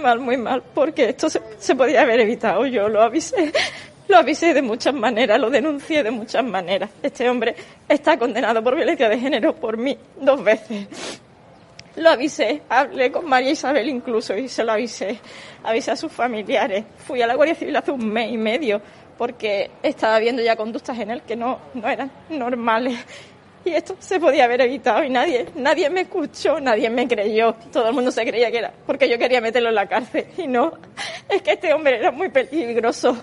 Mal, muy mal, porque esto se, podía haber evitado. Yo lo avisé, lo avisé de muchas maneras, lo denuncié de muchas maneras. Este hombre está condenado por violencia de género por mí dos veces. Lo avisé, hablé con María Isabel incluso y se lo avisé. Avisé a sus familiares. Fui a la Guardia Civil hace un mes y medio porque estaba viendo ya conductas en él que no, no eran normales. Y esto se podía haber evitado y nadie, nadie me escuchó, nadie me creyó. Todo el mundo se creía que era porque yo quería meterlo en la cárcel. Y no, es que este hombre era muy peligroso.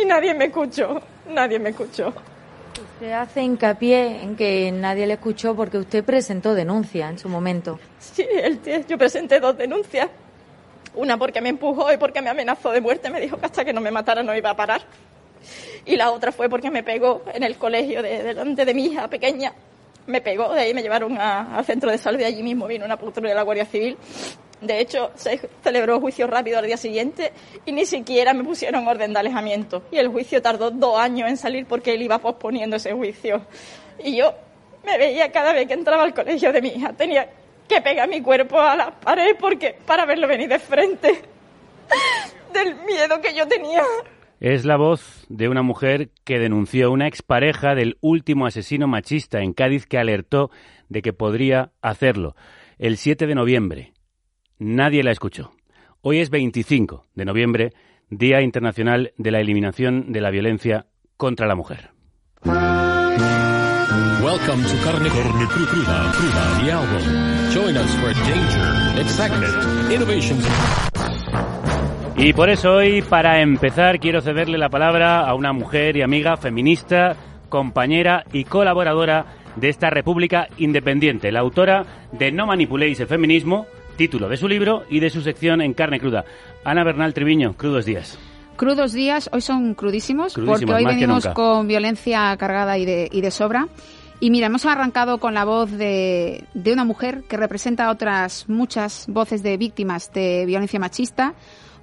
Y nadie me escuchó, nadie me escuchó. Usted hace hincapié en que nadie le escuchó porque usted presentó denuncia en su momento. Sí, el tío- yo presenté dos denuncias. Una porque me empujó y porque me amenazó de muerte. Me dijo que hasta que no me matara no iba a parar. Y la otra fue porque me pegó en el colegio de, delante de mi hija pequeña. Me pegó, de ahí me llevaron a- al centro de salud y allí mismo vino una patrulla de la Guardia Civil. De hecho, se celebró juicio rápido al día siguiente y ni siquiera me pusieron orden de alejamiento. Y el juicio tardó dos años en salir porque él iba posponiendo ese juicio. Y yo me veía cada vez que entraba al colegio de mi hija. Tenía que pegar mi cuerpo a la pared porque para verlo venir de frente del miedo que yo tenía. Es la voz de una mujer que denunció una expareja del último asesino machista en Cádiz que alertó de que podría hacerlo el 7 de noviembre. Nadie la escuchó. Hoy es 25 de noviembre, Día Internacional de la Eliminación de la Violencia contra la Mujer. Y por eso hoy, para empezar, quiero cederle la palabra a una mujer y amiga feminista, compañera y colaboradora de esta República Independiente, la autora de No manipuléis el feminismo, título de su libro y de su sección en carne cruda. Ana Bernal Triviño, crudos días. Crudos días, hoy son crudísimos, Crudísimos, porque hoy venimos con violencia cargada y de, y de sobra. Y mira, hemos arrancado con la voz de, de una mujer que representa a otras muchas voces de víctimas de violencia machista,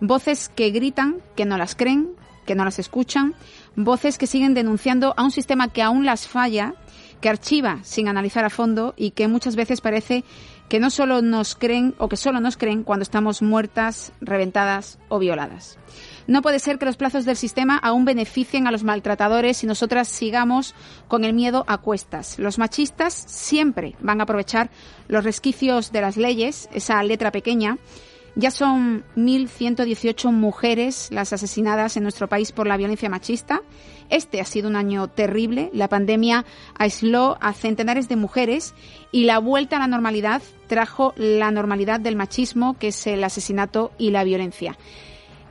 voces que gritan, que no las creen, que no las escuchan, voces que siguen denunciando a un sistema que aún las falla, que archiva sin analizar a fondo y que muchas veces parece que no solo nos creen o que solo nos creen cuando estamos muertas, reventadas o violadas. No puede ser que los plazos del sistema aún beneficien a los maltratadores y nosotras sigamos con el miedo a cuestas. Los machistas siempre van a aprovechar los resquicios de las leyes, esa letra pequeña. Ya son 1.118 mujeres las asesinadas en nuestro país por la violencia machista. Este ha sido un año terrible. La pandemia aisló a centenares de mujeres y la vuelta a la normalidad trajo la normalidad del machismo, que es el asesinato y la violencia.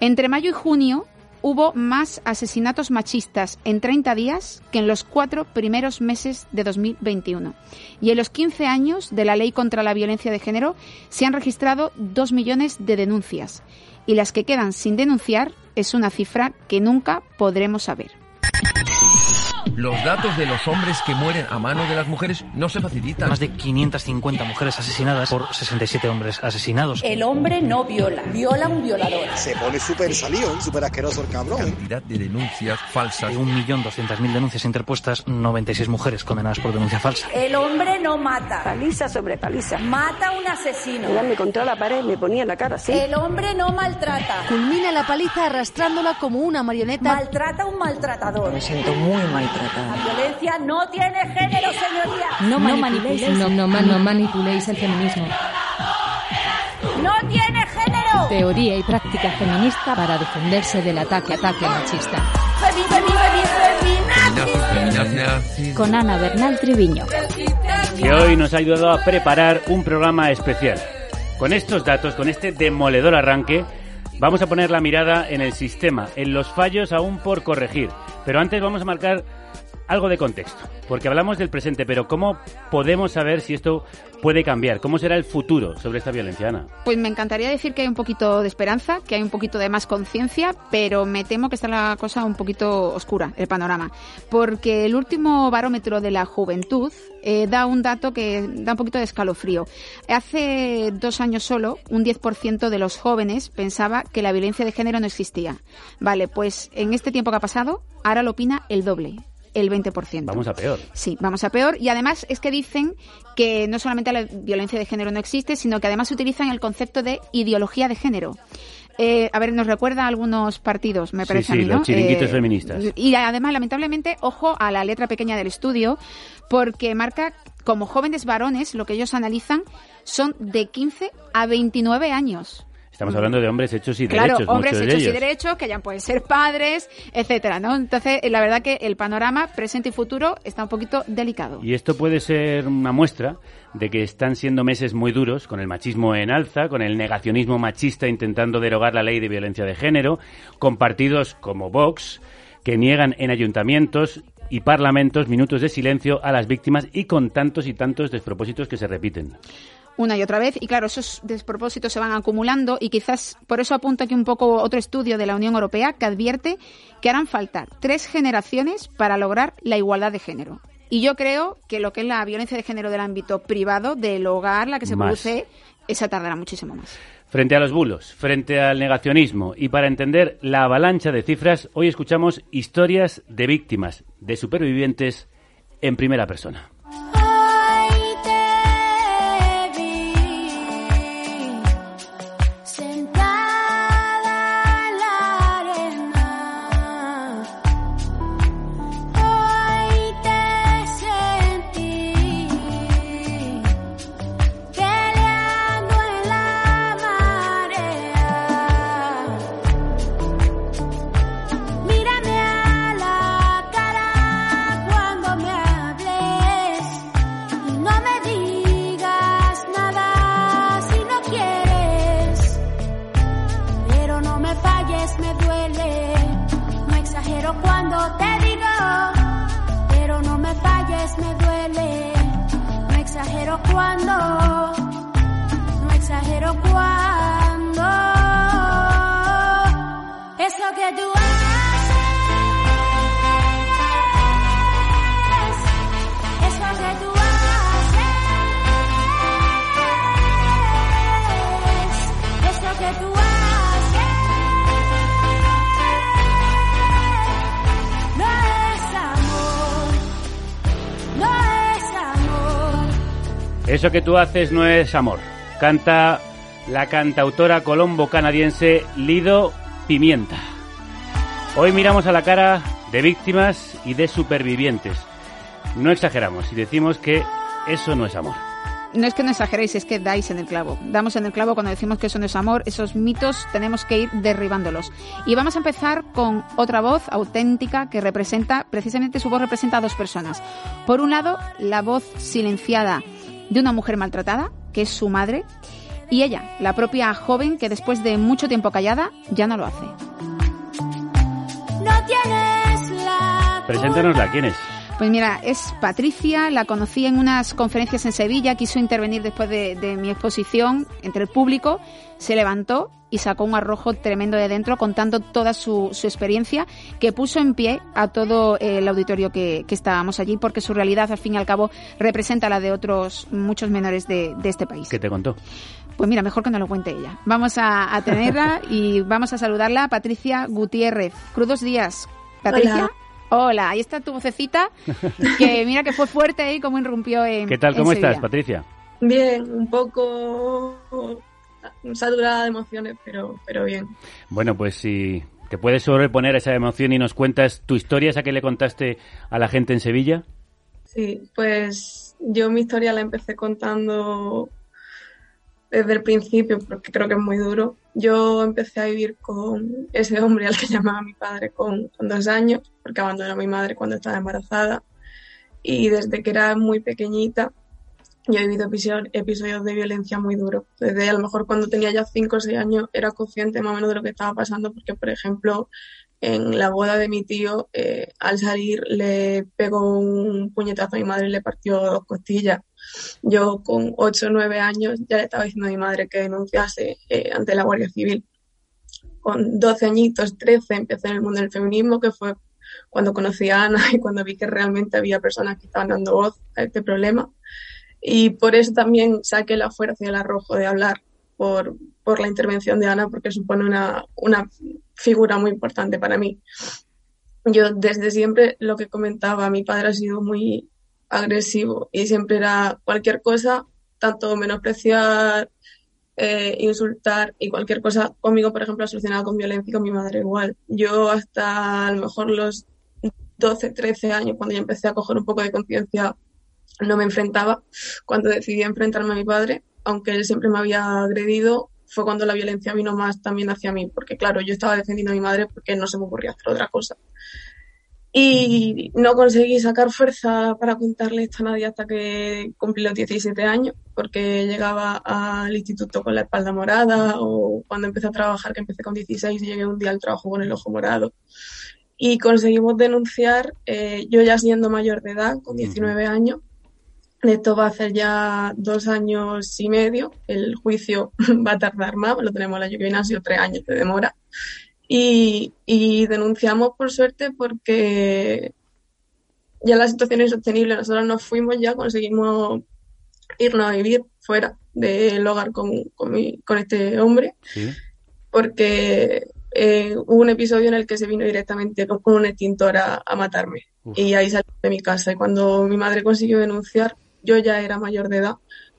Entre mayo y junio hubo más asesinatos machistas en 30 días que en los cuatro primeros meses de 2021. Y en los 15 años de la ley contra la violencia de género se han registrado 2 millones de denuncias. Y las que quedan sin denunciar es una cifra que nunca podremos saber. Los datos de los hombres que mueren a mano de las mujeres no se facilitan. Más de 550 mujeres asesinadas por 67 hombres asesinados. El hombre no viola, viola un violador. Se pone súper salión, súper asqueroso el cabrón. Cantidad de denuncias falsas. De 1.200.000 denuncias interpuestas, 96 mujeres condenadas por denuncia falsa. El hombre no mata, Paliza sobre paliza. mata a un asesino. Me contra la pared, me ponía la cara así. El hombre no maltrata, Culmina la paliza arrastrándola como una marioneta. maltrata a un maltratador. Me siento muy maltratada. La violencia no tiene género, señoría. No, manipuléis, no, no, ma- no manipuléis el feminismo. No tiene género. Teoría y práctica feminista para defenderse del ataque ataque machista. Femi, femi, femi. Con Ana Bernal Triviño. que hoy nos ha ayudado a preparar un programa especial. Con estos datos, con este demoledor arranque, vamos a poner la mirada en el sistema, en los fallos aún por corregir. Pero antes vamos a marcar algo de contexto, porque hablamos del presente, pero ¿cómo podemos saber si esto puede cambiar? ¿Cómo será el futuro sobre esta violencia, Ana? Pues me encantaría decir que hay un poquito de esperanza, que hay un poquito de más conciencia, pero me temo que está la cosa un poquito oscura, el panorama. Porque el último barómetro de la juventud eh, da un dato que da un poquito de escalofrío. Hace dos años solo, un 10% de los jóvenes pensaba que la violencia de género no existía. Vale, pues en este tiempo que ha pasado, ahora lo opina el doble el 20%. Vamos a peor. Sí, vamos a peor. Y además es que dicen que no solamente la violencia de género no existe, sino que además utilizan el concepto de ideología de género. Eh, a ver, nos recuerda a algunos partidos, me Sí, parece sí, a mí, ¿no? los chiringuitos Eh, feministas. Y además, lamentablemente, ojo a la letra pequeña del estudio, porque marca como jóvenes varones, lo que ellos analizan son de 15 a 29 años. Estamos hablando de hombres hechos y Claro, derechos, hombres muchos de hechos y derechos, que ya pueden ser padres, etcétera, ¿no? Entonces, eh, la verdad que el panorama presente y futuro está un poquito delicado. Y esto puede ser una muestra de que están siendo meses muy duros, con el machismo en alza, con el negacionismo machista intentando derogar la ley de violencia de género, con partidos como Vox, que niegan en ayuntamientos y parlamentos minutos de silencio a las víctimas y con tantos y tantos despropósitos que se repiten. Una y otra vez. Y claro, esos despropósitos se van acumulando y quizás por eso apunta aquí un poco otro estudio de la Unión Europea que advierte que harán falta tres generaciones para lograr la igualdad de género. Y yo creo que lo que es la violencia de género del ámbito privado, del hogar, la que se Más. produce, esa tardará muchísimo más. Frente a los bulos, frente al negacionismo y para entender la avalancha de cifras, hoy escuchamos historias de víctimas, de supervivientes en primera persona. Eso que tú haces no es amor. Canta la cantautora colombo-canadiense Lido Pimienta. Hoy miramos a la cara de víctimas y de supervivientes. No exageramos y decimos que eso no es amor. No es que no exageréis, es que dais en el clavo. Damos en el clavo cuando decimos que eso no es amor. Esos mitos tenemos que ir derribándolos. Y vamos a empezar con otra voz auténtica que representa, precisamente su voz representa a dos personas. Por un lado, la voz silenciada de una mujer maltratada, que es su madre, y ella, la propia joven que después de mucho tiempo callada, ya no lo hace. No tienes la Preséntanosla, ¿quién es? Pues mira, es Patricia, la conocí en unas conferencias en Sevilla, quiso intervenir después de, de mi exposición entre el público, se levantó y sacó un arrojo tremendo de dentro contando toda su, su experiencia que puso en pie a todo el auditorio que, que estábamos allí porque su realidad al fin y al cabo representa la de otros muchos menores de, de este país. ¿Qué te contó? Pues mira, mejor que nos lo cuente ella. Vamos a, a tenerla y vamos a saludarla, Patricia Gutiérrez. Crudos días. Patricia. Hola. Hola, ahí está tu vocecita, que mira que fue fuerte ahí como irrumpió en ¿Qué tal? en ¿Cómo estás. Patricia? Bien, un poco saturada de emociones, pero, pero bien. Bueno, pues si te puedes sobreponer a esa emoción y nos cuentas tu historia, esa que le contaste a la gente en Sevilla. Sí, pues yo mi historia la empecé contando desde el principio, porque creo que es muy duro. Yo empecé a vivir con ese hombre al que llamaba mi padre con, dos años, porque abandonó a mi madre cuando estaba embarazada. Y desde que era muy pequeñita, yo he vivido episo- episodios de violencia muy duros. Desde a lo mejor cuando tenía ya 5 o 6 años era consciente más o menos de lo que estaba pasando, porque por ejemplo en la boda de mi tío, eh, al salir le pegó un puñetazo a mi madre y le partió dos costillas. Yo con 8 o 9 años ya le estaba diciendo a mi madre que denunciase eh, ante la Guardia Civil. Con 12 añitos, 13, empecé en el mundo del feminismo, que fue cuando conocí a Ana y cuando vi que realmente había personas que estaban dando voz a este problema. Y por eso también saqué la fuerza y el arrojo de hablar por, por la intervención de Ana, porque supone una, una figura muy importante para mí. Yo desde siempre lo que comentaba, mi padre ha sido muy agresivo y siempre era cualquier cosa, tanto menospreciar, eh, insultar y cualquier cosa conmigo, por ejemplo, solucionada con violencia y con mi madre igual. Yo hasta a lo mejor los 12, 13 años, cuando ya empecé a coger un poco de conciencia, no me enfrentaba. Cuando decidí enfrentarme a mi padre, aunque él siempre me había agredido, fue cuando la violencia vino más también hacia mí, porque claro, yo estaba defendiendo a mi madre porque no se me ocurría hacer otra cosa. Y no conseguí sacar fuerza para contarle esto a nadie hasta que cumplí los 17 años, porque llegaba al instituto con la espalda morada o cuando empecé a trabajar, que empecé con 16 y llegué un día al trabajo con el ojo morado. Y conseguimos denunciar, eh, yo ya siendo mayor de edad, con 19 años, esto va a hacer ya dos años y medio. El juicio va a tardar más, lo tenemos la lluvia ha sido tres años de demora. Y, y denunciamos por suerte porque ya la situación es insostenible. Nosotros nos fuimos ya, conseguimos irnos a vivir fuera del hogar con, con, mi- con este hombre Sí. porque eh, hubo un episodio en el que se vino directamente con, con un extintor a, a matarme. Y ahí salí de mi casa. Y cuando mi madre consiguió denunciar, yo ya era mayor de edad,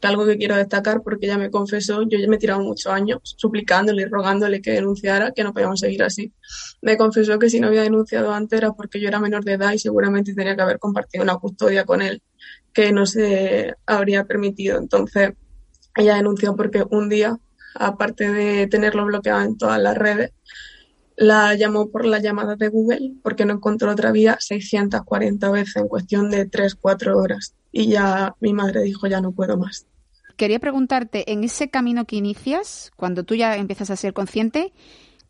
algo que quiero destacar porque ella me confesó, yo ya me he tirado muchos años suplicándole y rogándole que denunciara, que no podíamos seguir así. Me confesó que si no había denunciado antes era porque yo era menor de edad y seguramente tenía que haber compartido una custodia con él, que no se habría permitido. Entonces, ella denunció porque un día, aparte de tenerlo bloqueado en todas las redes, la llamó por las llamadas de Google porque no encontró otra vía 640 veces en cuestión de 3-4 horas. Y ya mi madre dijo, ya no puedo más. Quería preguntarte, en ese camino que inicias, cuando tú ya empiezas a ser consciente,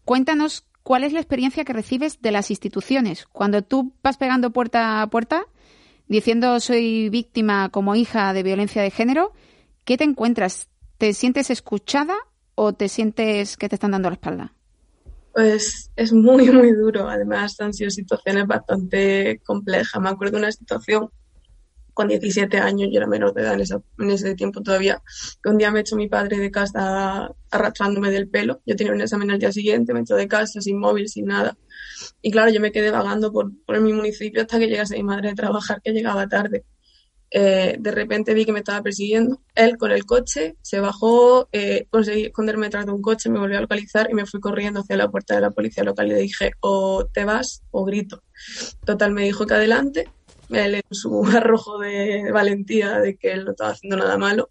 cuéntanos cuál es la experiencia que recibes de las instituciones. Cuando tú vas pegando puerta a puerta, diciendo soy víctima como hija de violencia de género, ¿qué te encuentras? ¿Te sientes escuchada o te sientes que te están dando la espalda? Pues es muy, muy duro. Además, han sido situaciones bastante complejas. Me acuerdo de una situación con 17 años, yo era menor de edad en, en ese tiempo todavía, que un día me echó mi padre de casa arrastrándome del pelo. Yo tenía un examen al día siguiente, me echó de casa sin móvil, sin nada. Y claro, yo me quedé vagando por, por mi municipio hasta que llegase mi madre de trabajar, que llegaba tarde. Eh, de repente vi que me estaba persiguiendo. Él con el coche se bajó, eh, conseguí esconderme detrás de un coche, me volvió a localizar y me fui corriendo hacia la puerta de la policía local y le dije, o te vas o grito. Total, me dijo que adelante. Él en su arrojo de valentía de que él no estaba haciendo nada malo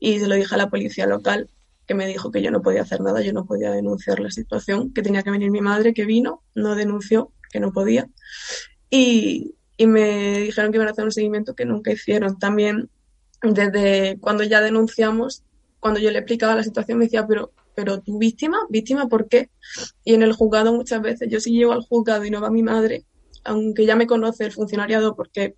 y se lo dije a la policía local que me dijo que yo no podía hacer nada, yo no podía denunciar la situación, que tenía que venir mi madre, que vino, no denunció, que no podía. Y, y me dijeron que iban a hacer un seguimiento que nunca hicieron. También desde cuando ya denunciamos, cuando yo le explicaba la situación, me decía, pero, pero tu víctima, víctima, ¿por qué? Y en el juzgado muchas veces, yo si llego al juzgado y no va mi madre, aunque ya me conoce el funcionariado porque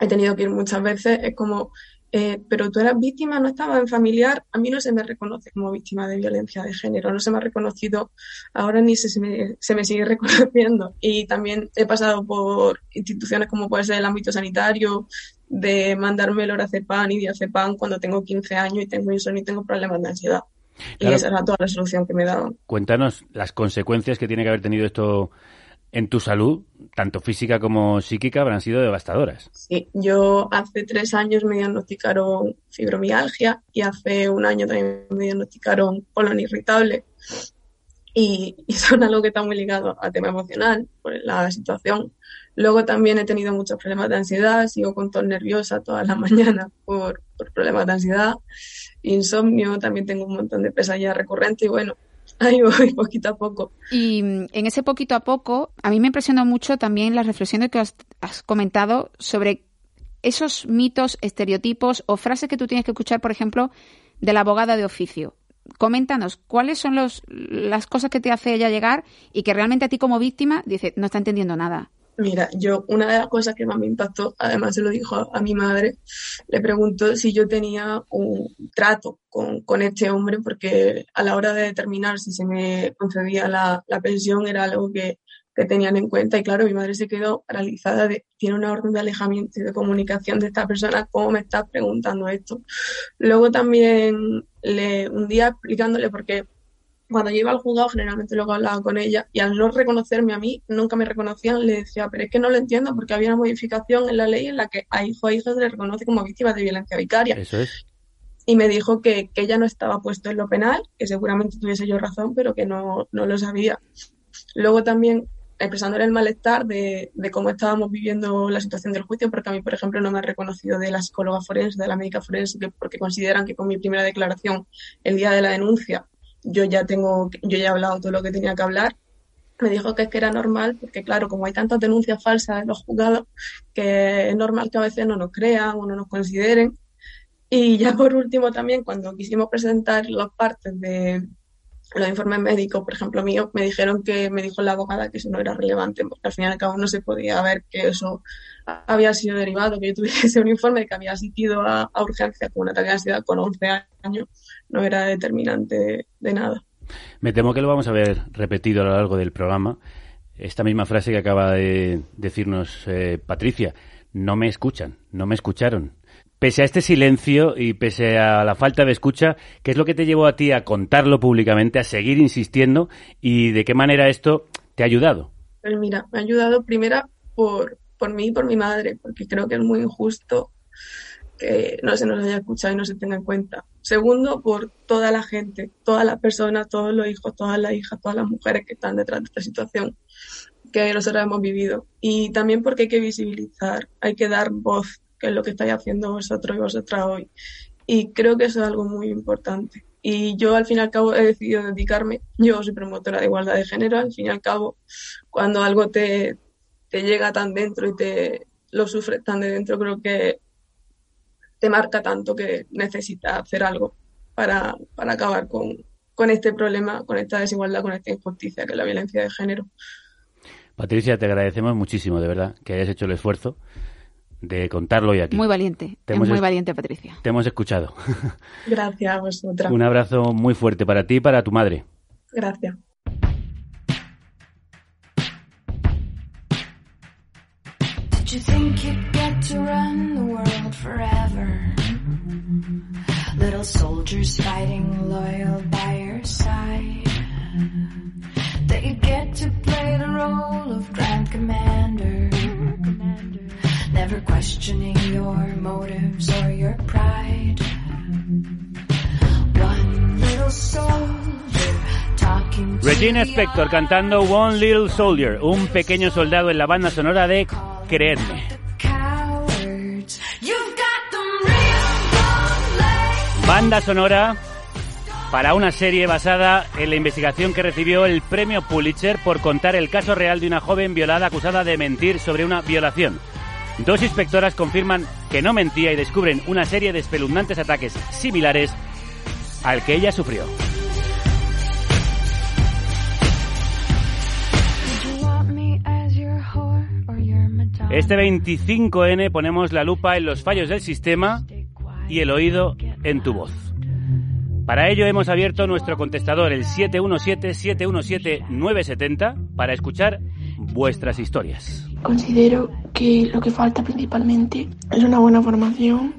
he tenido que ir muchas veces, es como, eh, pero tú eras víctima, no estaba en familiar, a mí no se me reconoce como víctima de violencia de género, no se me ha reconocido, ahora ni se, se me, se me sigue reconociendo. Y también he pasado por instituciones como puede ser el ámbito sanitario, de mandarme el lorazepam y diazepam cuando tengo 15 años y tengo insomnio y tengo problemas de ansiedad. Claro. Y esa era toda la solución que me daban. Cuéntanos las consecuencias que tiene que haber tenido esto en tu salud, tanto física como psíquica, habrán sido devastadoras. Sí, yo hace tres años me diagnosticaron fibromialgia y hace un año también me diagnosticaron colon irritable. Y, y son algo que está muy ligado al tema emocional, por la situación. Luego también he tenido muchos problemas de ansiedad, sigo con tos nerviosa todas las mañanas por, por problemas de ansiedad, insomnio, también tengo un montón de pesadillas recurrentes y bueno, ahí voy poquito a poco. Y mm, en ese poquito a poco, a mí me impresionó mucho también la reflexión que has, has comentado sobre esos mitos, estereotipos o frases que tú tienes que escuchar, por ejemplo, de la abogada de oficio. Coméntanos, ¿cuáles son los, las cosas que te hace ella llegar y que realmente a ti como víctima dice, no está entendiendo nada? Mira, yo una de las cosas que más me impactó, además se lo dijo a, mi madre, le preguntó si yo tenía un trato con, con este hombre, porque a la hora de determinar si se me concedía la, la pensión era algo que, que tenían en cuenta. Y claro, mi madre se quedó paralizada de, tiene una orden de alejamiento y de comunicación de esta persona, ¿cómo me estás preguntando esto? Luego también le, un día explicándole, porque cuando yo iba al juzgado generalmente luego hablaba con ella y al no reconocerme a mí, nunca me reconocían, le decía, pero es que no lo entiendo porque había una modificación en la ley en la que a hijo a hija se le reconoce como víctima de violencia vicaria. Eso es. Y me dijo que, que ella no estaba puesto en lo penal, que seguramente tuviese yo razón, pero que no, no lo sabía. Luego también expresándole el malestar de, de, cómo estábamos viviendo la situación del juicio, porque a mí, por ejemplo, no me ha reconocido de la psicóloga forense, de la médica forense, que, porque consideran que con mi primera declaración el día de la denuncia yo ya tengo, yo ya he hablado todo lo que tenía que hablar. Me dijo que es que era normal, porque claro, como hay tantas denuncias falsas en los juzgados, que es normal que a veces no nos crean o no nos consideren. Y ya por último también, cuando quisimos presentar las partes de, los informes médicos, por ejemplo, míos, me dijeron que me dijo la abogada que eso no era relevante, porque al fin y al cabo no se podía ver que eso había sido derivado, que yo tuviese un informe que había asistido a, a urgencia con un ataque de ansiedad con 11 años, no era determinante de, de nada. Me temo que lo vamos a ver repetido a lo largo del programa. Esta misma frase que acaba de decirnos eh, Patricia. No me escuchan, no me escucharon. Pese a este silencio y pese a la falta de escucha, ¿qué es lo que te llevó a ti a contarlo públicamente, a seguir insistiendo y de qué manera esto te ha ayudado? Pues mira, me ha ayudado primero por, por mí y por mi madre, porque creo que es muy injusto que no se nos haya escuchado y no se tenga en cuenta. Segundo, por toda la gente, todas las personas, todos los hijos, todas las hijas, todas las mujeres que están detrás de esta situación que nosotros hemos vivido. Y también porque hay que visibilizar, hay que dar voz que es lo que estáis haciendo vosotros y vosotras hoy. Y creo que eso es algo muy importante. Y yo al fin y al cabo he decidido dedicarme, yo soy promotora de igualdad de género, al fin y al cabo, cuando algo te, te llega tan dentro y te lo sufres tan de dentro, creo que te marca tanto que necesitas hacer algo para, para acabar con, con este problema, con esta desigualdad, con esta injusticia que es la violencia de género. Patricia, te agradecemos muchísimo, de verdad, que hayas hecho el esfuerzo de contarlo hoy aquí. Muy valiente, Te es hemos muy valiente, Patricia. Te hemos escuchado. Gracias a vosotras. Un abrazo muy fuerte para ti y para tu madre. Gracias. Did you think you'd get to run the world forever? Little soldiers fighting loyal by your side. That get to play the role of Grand Commander. Never questioning your motives or your pride. One little soldier talking to Regina Spector cantando One Little Soldier, un pequeño soldado en la banda sonora de Creedme. Banda sonora para una serie basada en la investigación que recibió el premio Pulitzer por contar el caso real de una joven violada acusada de mentir sobre una violación. Dos inspectoras confirman que no mentía y descubren una serie de espeluznantes ataques similares al que ella sufrió. Este 25N ponemos la lupa en los fallos del sistema y el oído en tu voz. Para ello hemos abierto nuestro contestador el 717-717-970 para escuchar vuestras historias. Considero que lo que falta principalmente es una buena formación,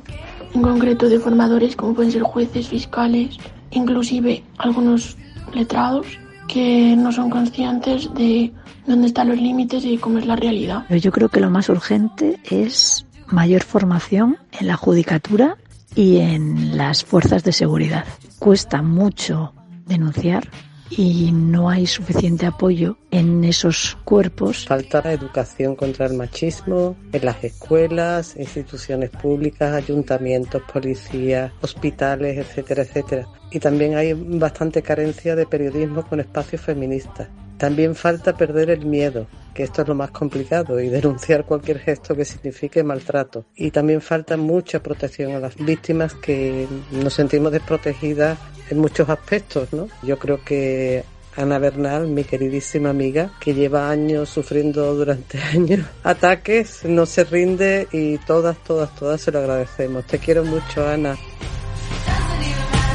en concreto de formadores como pueden ser jueces, fiscales, inclusive algunos letrados que no son conscientes de dónde están los límites y cómo es la realidad. Yo creo que lo más urgente es mayor formación en la judicatura y en las fuerzas de seguridad. Cuesta mucho denunciar y no hay suficiente apoyo en esos cuerpos. Falta educación contra el machismo en las escuelas, instituciones públicas, ayuntamientos, policías, hospitales, etcétera, etcétera. Y también hay bastante carencia de periodismo con espacios feministas. También falta perder el miedo, que esto es lo más complicado, y denunciar cualquier gesto que signifique maltrato. Y también falta mucha protección a las víctimas que nos sentimos desprotegidas en muchos aspectos, ¿no? Yo creo que Ana Bernal, mi queridísima amiga, que lleva años sufriendo durante años ataques, no se rinde y todas, todas, todas se lo agradecemos. Te quiero mucho, Ana.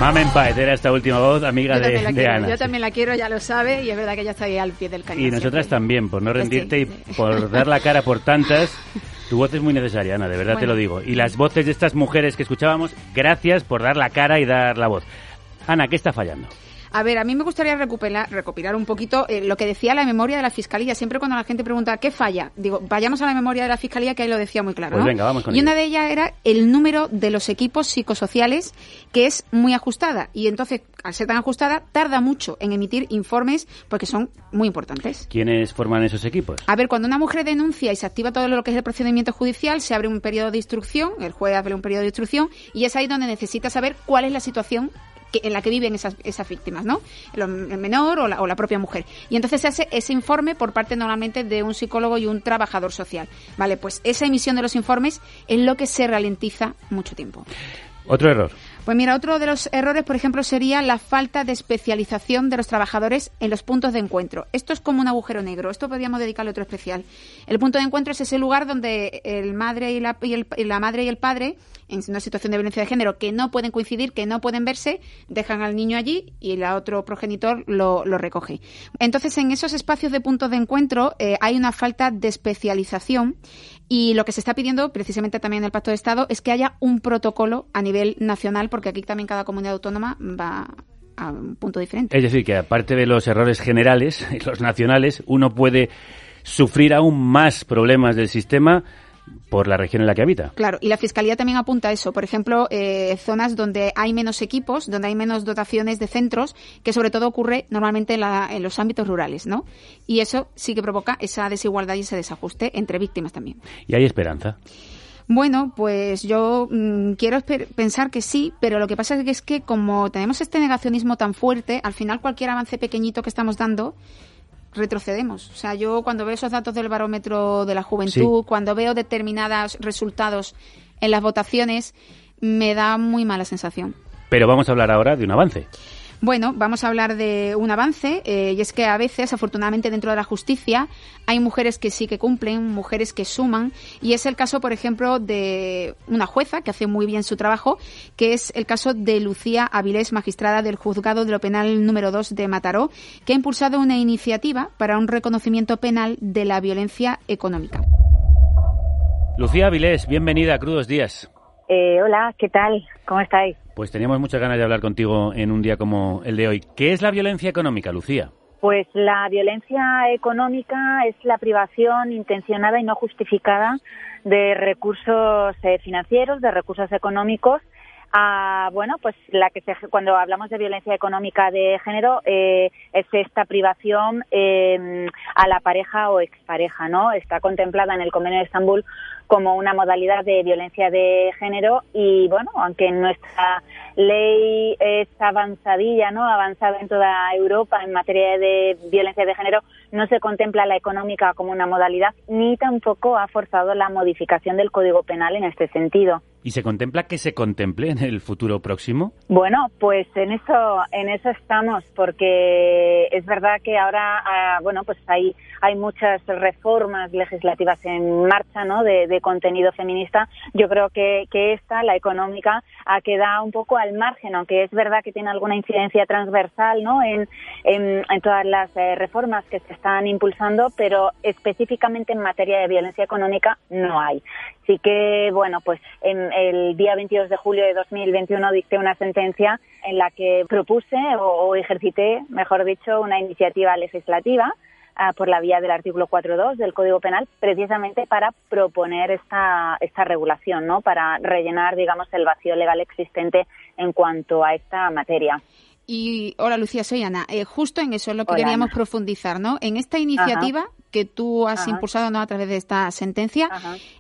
Mamen Paez era esta última voz, amiga de, quiero, Ana. yo también la quiero, ya lo sabe, y es verdad que ella está ahí al pie del cañón. Y nosotras siempre. también, por no Pues sí. rendirte y por dar la cara por tantas. Tu voz es muy necesaria, Ana, de verdad te lo digo. Y las voces de estas mujeres que escuchábamos, gracias por dar la cara y dar la voz. Ana, ¿qué está fallando? A ver, a mí me gustaría recopilar, recopilar un poquito eh, lo que decía la memoria de la Fiscalía. Siempre cuando la gente pregunta qué falla, digo, vayamos a la memoria de la Fiscalía que ahí lo decía muy claro. Pues ¿no? venga, vamos con y ello. una de ellas era el número de los equipos psicosociales, que es muy ajustada. Y entonces, al ser tan ajustada, tarda mucho en emitir informes porque son muy importantes. ¿Quiénes forman esos equipos? A ver, cuando una mujer denuncia y se activa todo lo que es el procedimiento judicial, se abre un periodo de instrucción, el juez abre un periodo de instrucción y es ahí donde necesita saber cuál es la situación que- en la que viven esas, esas víctimas, ¿no? El, el menor o la, o la propia mujer. Y entonces se hace ese informe por parte normalmente de un psicólogo y un trabajador social. Vale, pues esa emisión de los informes es lo que se ralentiza mucho tiempo. Otro error. Pues mira, otro de los errores, por ejemplo, sería la falta de especialización de los trabajadores en los puntos de encuentro. Esto es como un agujero negro. Esto podríamos dedicarle otro especial. El punto de encuentro es ese lugar donde el madre y la, y el- y la madre y el padre, en una situación de violencia de género, que no pueden coincidir, que no pueden verse, dejan al niño allí y el otro progenitor lo, lo recoge. Entonces, en esos espacios de puntos de encuentro eh, hay una falta de especialización y lo que se está pidiendo, precisamente también en el Pacto de Estado, es que haya un protocolo a nivel nacional, porque aquí también cada comunidad autónoma va a un punto diferente. Es decir, que aparte de los errores generales, los nacionales, uno puede sufrir aún más problemas del sistema por la región en la que habita. Claro, y la Fiscalía también apunta a eso. Por ejemplo, eh, zonas donde hay menos equipos, donde hay menos dotaciones de centros, que sobre todo ocurre normalmente en, la- en los ámbitos rurales, ¿no? Y eso sí que provoca esa desigualdad y ese desajuste entre víctimas también. Y hay esperanza. Bueno, pues yo mm, quiero pensar que sí, pero lo que pasa es que, es que como tenemos este negacionismo tan fuerte, al final cualquier avance pequeñito que estamos dando retrocedemos. O sea, yo cuando veo esos datos del barómetro de la juventud, cuando veo determinados resultados en las votaciones, me da muy mala sensación. Pero vamos a hablar ahora de un avance. Bueno, vamos a hablar de un avance eh, y es que a veces, afortunadamente, dentro de la justicia hay mujeres que sí que cumplen, mujeres que suman y es el caso, por ejemplo, de una jueza que hace muy bien su trabajo, que es el caso de Lucía Avilés, magistrada del Juzgado de lo Penal número 2 de Mataró, que ha impulsado una iniciativa para un reconocimiento penal de la violencia económica. Lucía Avilés, bienvenida a Crudos Días. Eh, hola, ¿qué tal? ¿Cómo estáis? Pues teníamos muchas ganas de hablar contigo en un día como el de hoy. ¿Qué es la violencia económica, Lucía? Pues la violencia económica es la privación intencionada y no justificada de recursos eh, financieros, de recursos económicos. A, bueno, pues la que se, cuando hablamos de violencia económica de género eh, es esta privación eh, a la pareja o expareja, ¿no? Está contemplada en el Convenio de Estambul como una modalidad de violencia de género y bueno, aunque nuestra ley es avanzadilla, ¿no? Avanzada en toda Europa en materia de violencia de género, no se contempla la económica como una modalidad ni tampoco ha forzado la modificación del Código Penal en este sentido. ¿Y se contempla que se contemple en el futuro próximo? Bueno, pues en eso, en eso estamos, porque es verdad que ahora, ah, bueno, pues hay, hay muchas reformas legislativas en marcha, ¿no? De, contenido feminista. Yo creo que, que esta, la económica, ha quedado un poco al margen, aunque es verdad que tiene alguna incidencia transversal, ¿no? En, en, en todas las eh, reformas que se están impulsando, pero específicamente en materia de violencia económica no hay. Sí que, bueno, pues en el día 22 de julio de 2021 dicté una sentencia en la que propuse o, o ejercité, mejor dicho, una iniciativa legislativa ah, por la vía del artículo 4.2 del Código Penal, precisamente para proponer esta, esta regulación, ¿no? Para rellenar, digamos, el vacío legal existente en cuanto a esta materia. Y hola Lucía, soy Ana. Eh, justo en eso es lo que Hola, queríamos Ana. profundizar, ¿no? En esta iniciativa que tú has Ajá. impulsado ¿no? a través de esta sentencia.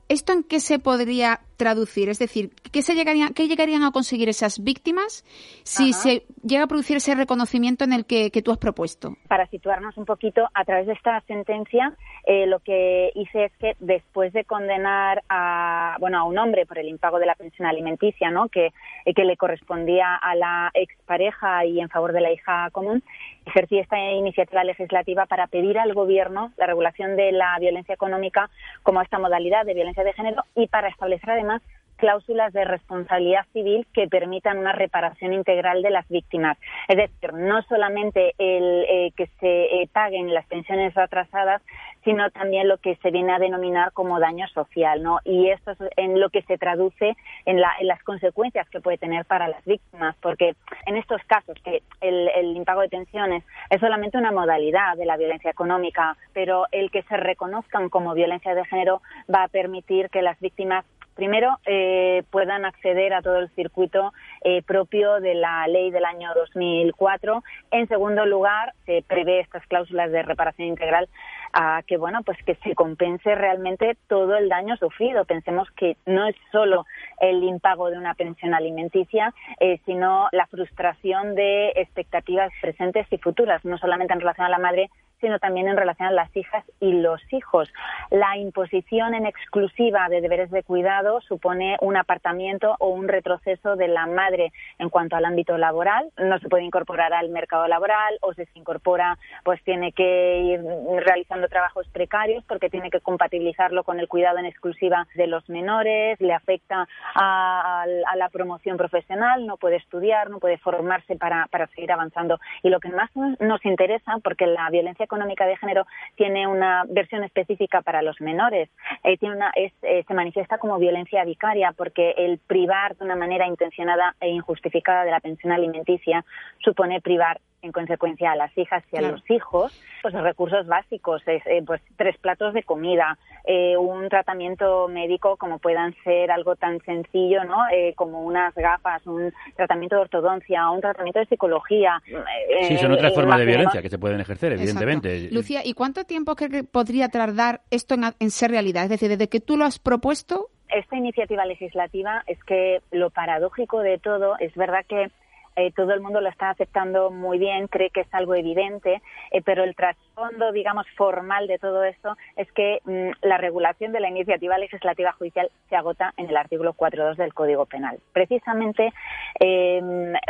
¿Esto en qué se podría traducir? Es decir, ¿qué, se llegarían, qué llegarían a conseguir esas víctimas si Ajá. se llega a producir ese reconocimiento en el que, que tú has propuesto? para situarnos un poquito, a través de esta sentencia, eh, lo que hice es que después de condenar a, bueno, a un hombre por el impago de la pensión alimenticia, ¿no? que, eh, que le correspondía a la expareja y en favor de la hija común, ejercí esta iniciativa legislativa para pedir al Gobierno la regulación de la violencia económica como esta modalidad de violencia de género y para establecer además cláusulas de responsabilidad civil que permitan una reparación integral de las víctimas. Es decir, no solamente el eh, que se eh, paguen las pensiones atrasadas, sino también lo que se viene a denominar como daño social, ¿no? Y esto es en lo que se traduce en, la- las consecuencias que puede tener para las víctimas, porque en estos casos que el, el impago de pensiones es solamente una modalidad de la violencia económica, pero el que se reconozcan como violencia de género va a permitir que las víctimas primero eh, puedan acceder a todo el circuito eh, propio de la ley del año 2004. En segundo lugar, se prevé estas cláusulas de reparación integral a que bueno pues que se compense realmente todo el daño sufrido. Pensemos que no es solo el impago de una pensión alimenticia, eh, sino la frustración de expectativas presentes y futuras, no solamente en relación a la madre, sino también en relación a las hijas y los hijos. La imposición en exclusiva de deberes de cuidado supone un apartamiento o un retroceso de la madre en cuanto al ámbito laboral. No se puede incorporar al mercado laboral o si se incorpora, pues tiene que ir realizando trabajos precarios porque tiene que compatibilizarlo con el cuidado en exclusiva de los menores, le afecta a, la promoción profesional, no puede estudiar, no puede formarse para, para seguir avanzando. Y lo que más nos interesa, porque la violencia económica de género tiene una versión específica para los menores, eh, tiene una, es, eh, se manifiesta como violencia vicaria, porque el privar de una manera intencionada e injustificada de la pensión alimenticia supone privar en consecuencia a las hijas y a Claro. los hijos, pues los recursos básicos, es, eh, pues tres platos de comida, eh, un tratamiento médico como puedan ser algo tan sencillo, ¿no? Eh, como unas gafas, un tratamiento de ortodoncia, un tratamiento de psicología. eh, Sí, son otras eh, formas de violencia que se pueden ejercer, evidentemente. Exacto. Lucía, ¿y cuánto tiempo cree que podría tardar esto en, en ser realidad? Es decir, desde que tú lo has propuesto esta iniciativa legislativa es que lo paradójico de todo es verdad que eh, todo el mundo lo está aceptando muy bien, cree que es algo evidente, eh, pero el trasfondo, digamos, formal de todo esto es que mm, la regulación de la iniciativa legislativa judicial se agota en el artículo 4.2 del Código Penal. Precisamente, eh,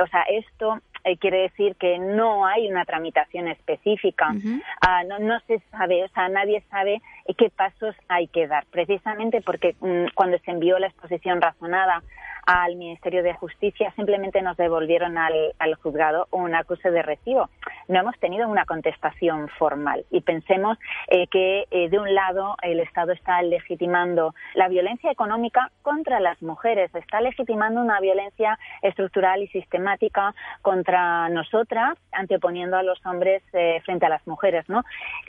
o sea, esto eh, quiere decir que no hay una tramitación específica, Ah, no, no se sabe, o sea, nadie sabe eh, qué pasos hay que dar, precisamente porque mm, cuando se envió la exposición razonada al Ministerio de Justicia simplemente nos devolvieron al, al juzgado un acuse de recibo. No hemos tenido una contestación formal y pensemos eh, que eh, de un lado el Estado está legitimando la violencia económica contra las mujeres, está legitimando una violencia estructural y sistemática contra nosotras, anteponiendo a los hombres eh, frente a las mujeres, ¿no?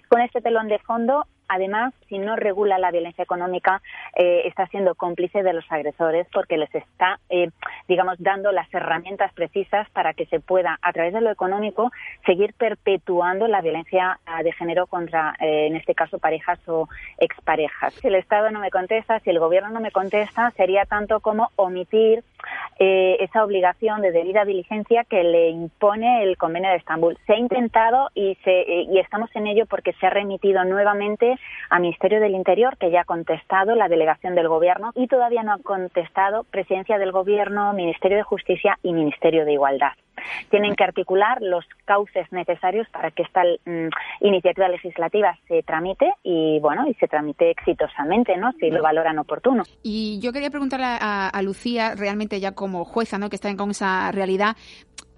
Con este telón de fondo Además, si no regula la violencia económica, eh, está siendo cómplice de los agresores porque les está, eh, digamos, dando las herramientas precisas para que se pueda, a través de lo económico, seguir perpetuando la violencia ah, de género contra, eh, en este caso, parejas o exparejas. Si el Estado no me contesta, si el Gobierno no me contesta, sería tanto como omitir eh, esa obligación de debida diligencia que le impone el Convenio de Estambul. Se ha intentado y, se, eh, y estamos en ello porque se ha remitido nuevamente al Ministerio del Interior, que ya ha contestado la delegación del Gobierno y todavía no ha contestado Presidencia del Gobierno, Ministerio de Justicia y Ministerio de Igualdad. Tienen que articular los cauces necesarios para que esta mm, iniciativa legislativa se tramite y bueno y se tramite exitosamente, ¿no? Si lo valoran oportuno. Y yo quería preguntarle a, Lucía, realmente ya como jueza, ¿no? que está con esa realidad,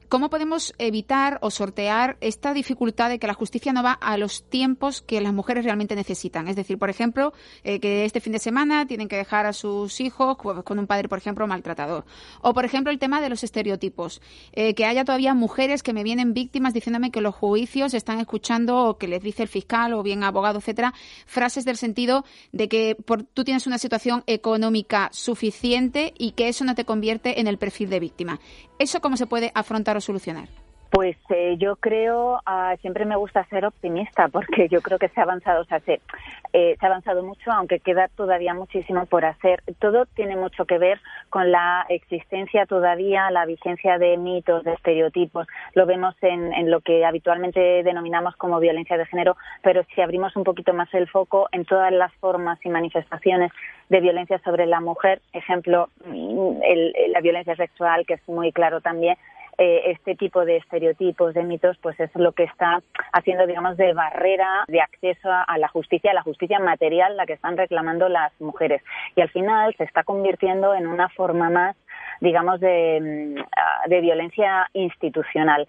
¿Cómo podemos evitar o sortear esta dificultad de que la justicia no va a los tiempos que las mujeres realmente necesitan? Es decir, por ejemplo, eh, que este fin de semana tienen que dejar a sus hijos con un padre, por ejemplo, maltratador. O, por ejemplo, el tema de los estereotipos. Eh, que haya todavía mujeres que me vienen víctimas diciéndome que los juicios están escuchando o que les dice el fiscal o bien abogado, etcétera, frases del sentido de que por, tú tienes una situación económica suficiente y que eso no te convierte en el perfil de víctima. ¿Eso cómo se puede afrontar o solucionar? Pues eh, yo creo, ah, siempre me gusta ser optimista porque yo creo que se ha avanzado, se, eh, se ha avanzado mucho, aunque queda todavía muchísimo por hacer. Todo tiene mucho que ver con la existencia todavía, la vigencia de mitos, de estereotipos. Lo vemos en, en lo que habitualmente denominamos como violencia de género, pero si abrimos un poquito más el foco en todas las formas y manifestaciones de violencia sobre la mujer, ejemplo, mm, el- la violencia sexual, que es muy claro también, eh, este tipo de estereotipos, de mitos, pues es lo que está haciendo, digamos, de barrera de acceso a, la justicia, a la justicia material, la que están reclamando las mujeres. Y al final se está convirtiendo en una forma más digamos, de, mm, de violencia institucional.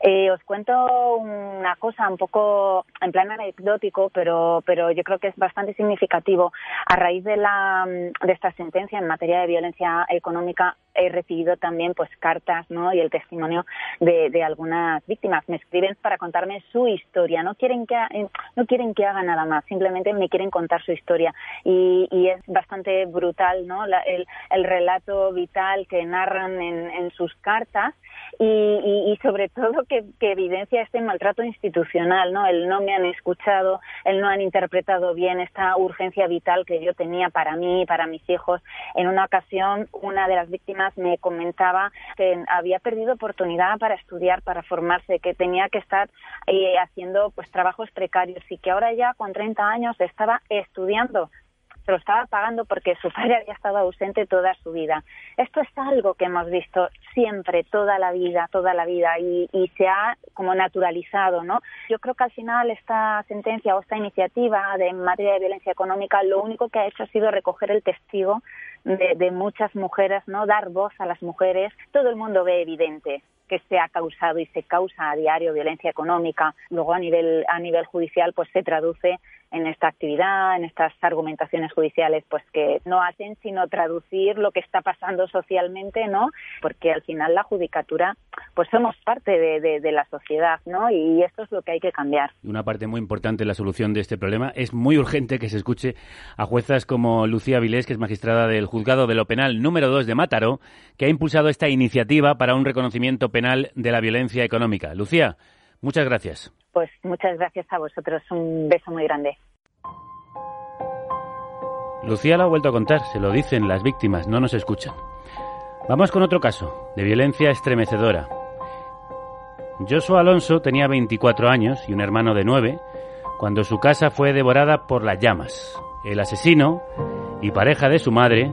Eh, os cuento una cosa un poco en plan anecdótico, pero, pero yo creo que es bastante significativo. A raíz de, la, mm, de esta sentencia en materia de violencia económica, he recibido también pues cartas ¿no? y el testimonio de, algunas víctimas. Me escriben para contarme su historia. No quieren que, ha- eh, no quieren que haga nada más, simplemente me quieren contar su historia. Y, y es bastante brutal ¿no? La- el, el relato vital que narran en, en sus cartas y, y- y sobre todo que, que evidencia este maltrato institucional, ¿no? El no me han escuchado, el no han interpretado bien esta urgencia vital que yo tenía para mí y para mis hijos. En una ocasión, una de las víctimas me comentaba que había perdido oportunidad para estudiar, para formarse, que tenía que estar eh, haciendo pues trabajos precarios y que ahora ya con 30 años estaba estudiando se lo estaba pagando porque su padre había estado ausente toda su vida. Esto es algo que hemos visto siempre, toda la vida, toda la vida, y, y se ha como naturalizado, ¿no? Yo creo que al final esta sentencia o esta iniciativa de en materia de violencia económica lo único que ha hecho ha sido recoger el testigo de, de muchas mujeres, ¿no? Dar voz a las mujeres. Todo el mundo ve evidente que se ha causado y se causa a diario violencia económica. Luego a nivel a nivel judicial pues se traduce en esta actividad, en estas argumentaciones judiciales, pues que no hacen sino traducir lo que está pasando socialmente, ¿no? Porque al final la judicatura, pues somos parte de, de- de la sociedad, ¿no? Y esto es lo que hay que cambiar. Una parte muy importante en la solución de este problema es muy urgente que se escuche a juezas como Lucía Vilés, que es magistrada del Juzgado de lo Penal número 2 de Mátaro, que ha impulsado esta iniciativa para un reconocimiento penal de la violencia económica. Lucía, muchas gracias. Pues muchas gracias a vosotros, un beso muy grande. Lucía lo ha vuelto a contar, se lo dicen las víctimas, no nos escuchan. Vamos con otro caso, de violencia estremecedora. Joshua Alonso tenía 24 años y un hermano de 9 cuando su casa fue devorada por las llamas. El asesino y pareja de su madre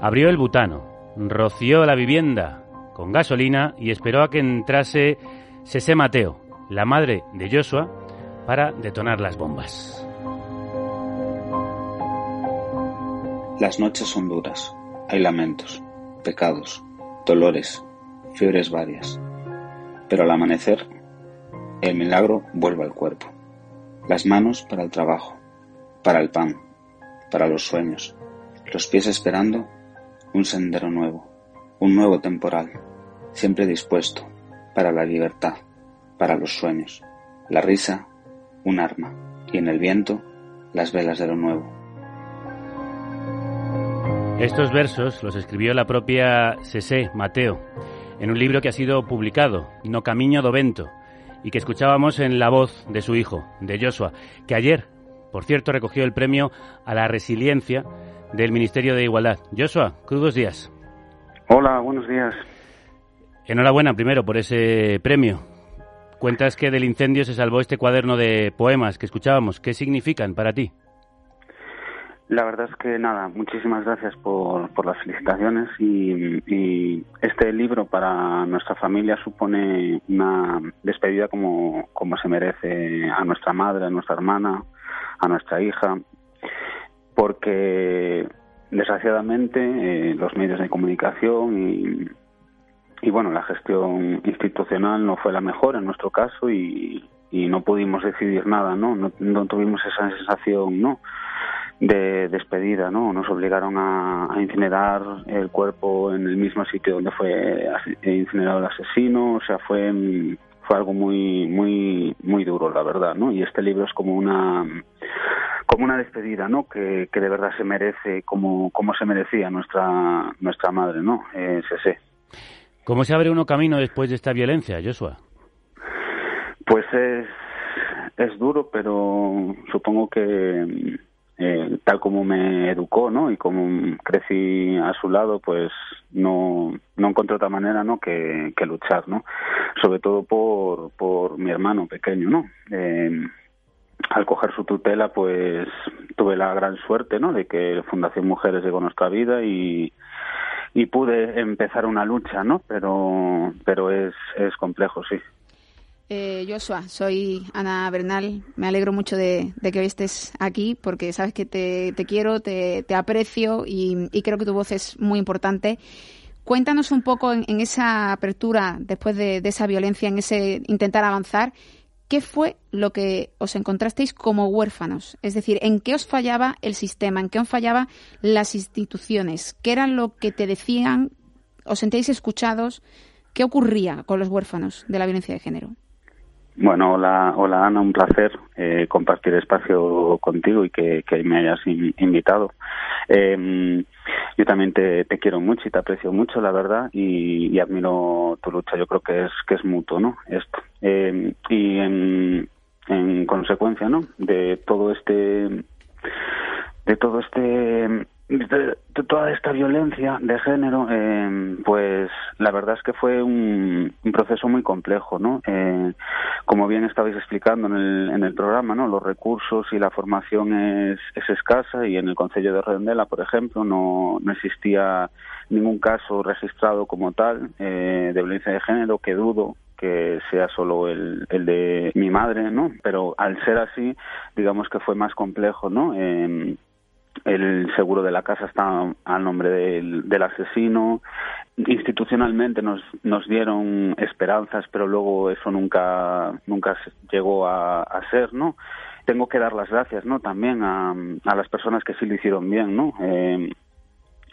abrió el butano, roció la vivienda con gasolina y esperó a que entrase Sese Mateo, la madre de Joshua, para detonar las bombas. Las noches son duras. Hay lamentos, pecados, dolores, fiebres varias. Pero al amanecer, el milagro vuelve al cuerpo. Las manos para el trabajo, para el pan, para los sueños. Los pies esperando un sendero nuevo, un nuevo temporal, siempre dispuesto para la libertad, para los sueños. La risa, un arma, y en el viento, las velas de lo nuevo. Estos versos los escribió la propia Sese Mateo en un libro que ha sido publicado, No Camino do Vento, y que escuchábamos en la voz de su hijo, de Joshua, que ayer, por cierto, recogió el premio a la resiliencia del Ministerio de Igualdad. Joshua, crudos días. Hola, buenos días. Enhorabuena primero por ese premio. Cuentas que del incendio se salvó este cuaderno de poemas que escuchábamos. ¿Qué significan para ti? La verdad es que nada, muchísimas gracias por, por las felicitaciones y, este libro para nuestra familia supone una despedida como, como se merece a nuestra madre, a nuestra hermana, a nuestra hija, porque desgraciadamente eh, los medios de comunicación y, y bueno, la gestión institucional no fue la mejor en nuestro caso y, no pudimos decidir nada, ¿no? No, tuvimos esa sensación, ¿no? de despedida, ¿no? Nos obligaron a, incinerar el cuerpo en el mismo sitio donde fue incinerado el asesino, o sea, fue fue algo muy muy muy duro, la verdad, ¿no? Y este libro es como una como una despedida, ¿no? Que, que de verdad se merece como como se merecía nuestra nuestra madre, ¿no? Eh, Sese. ¿Cómo se abre uno camino después de esta violencia, Joshua? Pues es, duro, pero supongo que eh, tal como me educó, ¿no? Y como crecí a su lado, pues no, no encontré otra manera, ¿no? Que, que luchar, ¿no? Sobre todo por, por mi hermano pequeño, ¿no? Eh, al coger su tutela, pues tuve la gran suerte, ¿no? De que Fundación Mujeres llegó a nuestra vida y, y pude empezar una lucha, ¿no? Pero, pero es, es complejo, sí. Eh, Joshua, soy Ana Bernal. Me alegro mucho de, que hoy estés aquí porque sabes que te, quiero, te, aprecio y, creo que tu voz es muy importante. Cuéntanos un poco en, esa apertura después de, esa violencia, en ese intentar avanzar, ¿qué fue lo que os encontrasteis como huérfanos? Es decir, ¿en qué os fallaba el sistema? ¿En qué os fallaba las instituciones? ¿Qué era lo que te decían? ¿Os sentéis escuchados? ¿Qué ocurría con los huérfanos de la violencia de género? Bueno, hola, hola Ana, un placer eh, compartir espacio contigo y que, me hayas invitado. Em, yo también te, quiero mucho y te aprecio mucho, la verdad, y, admiro tu lucha. Yo creo que es que es mutuo, ¿no? Esto. Em, y en, en consecuencia, ¿no? De todo este de todo este de, toda esta violencia de género, eh, pues la verdad es que fue un, proceso muy complejo, ¿no? Eh, como bien estabais explicando en el, en el programa, ¿no? Los recursos y la formación es, es escasa y en el Consejo de Redondela, por ejemplo, no, no existía ningún caso registrado como tal eh, de violencia de género, que dudo que sea solo el, el de mi madre, ¿no? Pero al ser así, digamos que fue más complejo, ¿no? El seguro de la casa está al nombre del, del asesino. Institucionalmente nos, nos dieron esperanzas, pero luego eso nunca, nunca llegó a, ser, ¿no? Tengo que dar las gracias, ¿no? También a, a las personas que sí lo hicieron bien, ¿no? Eh,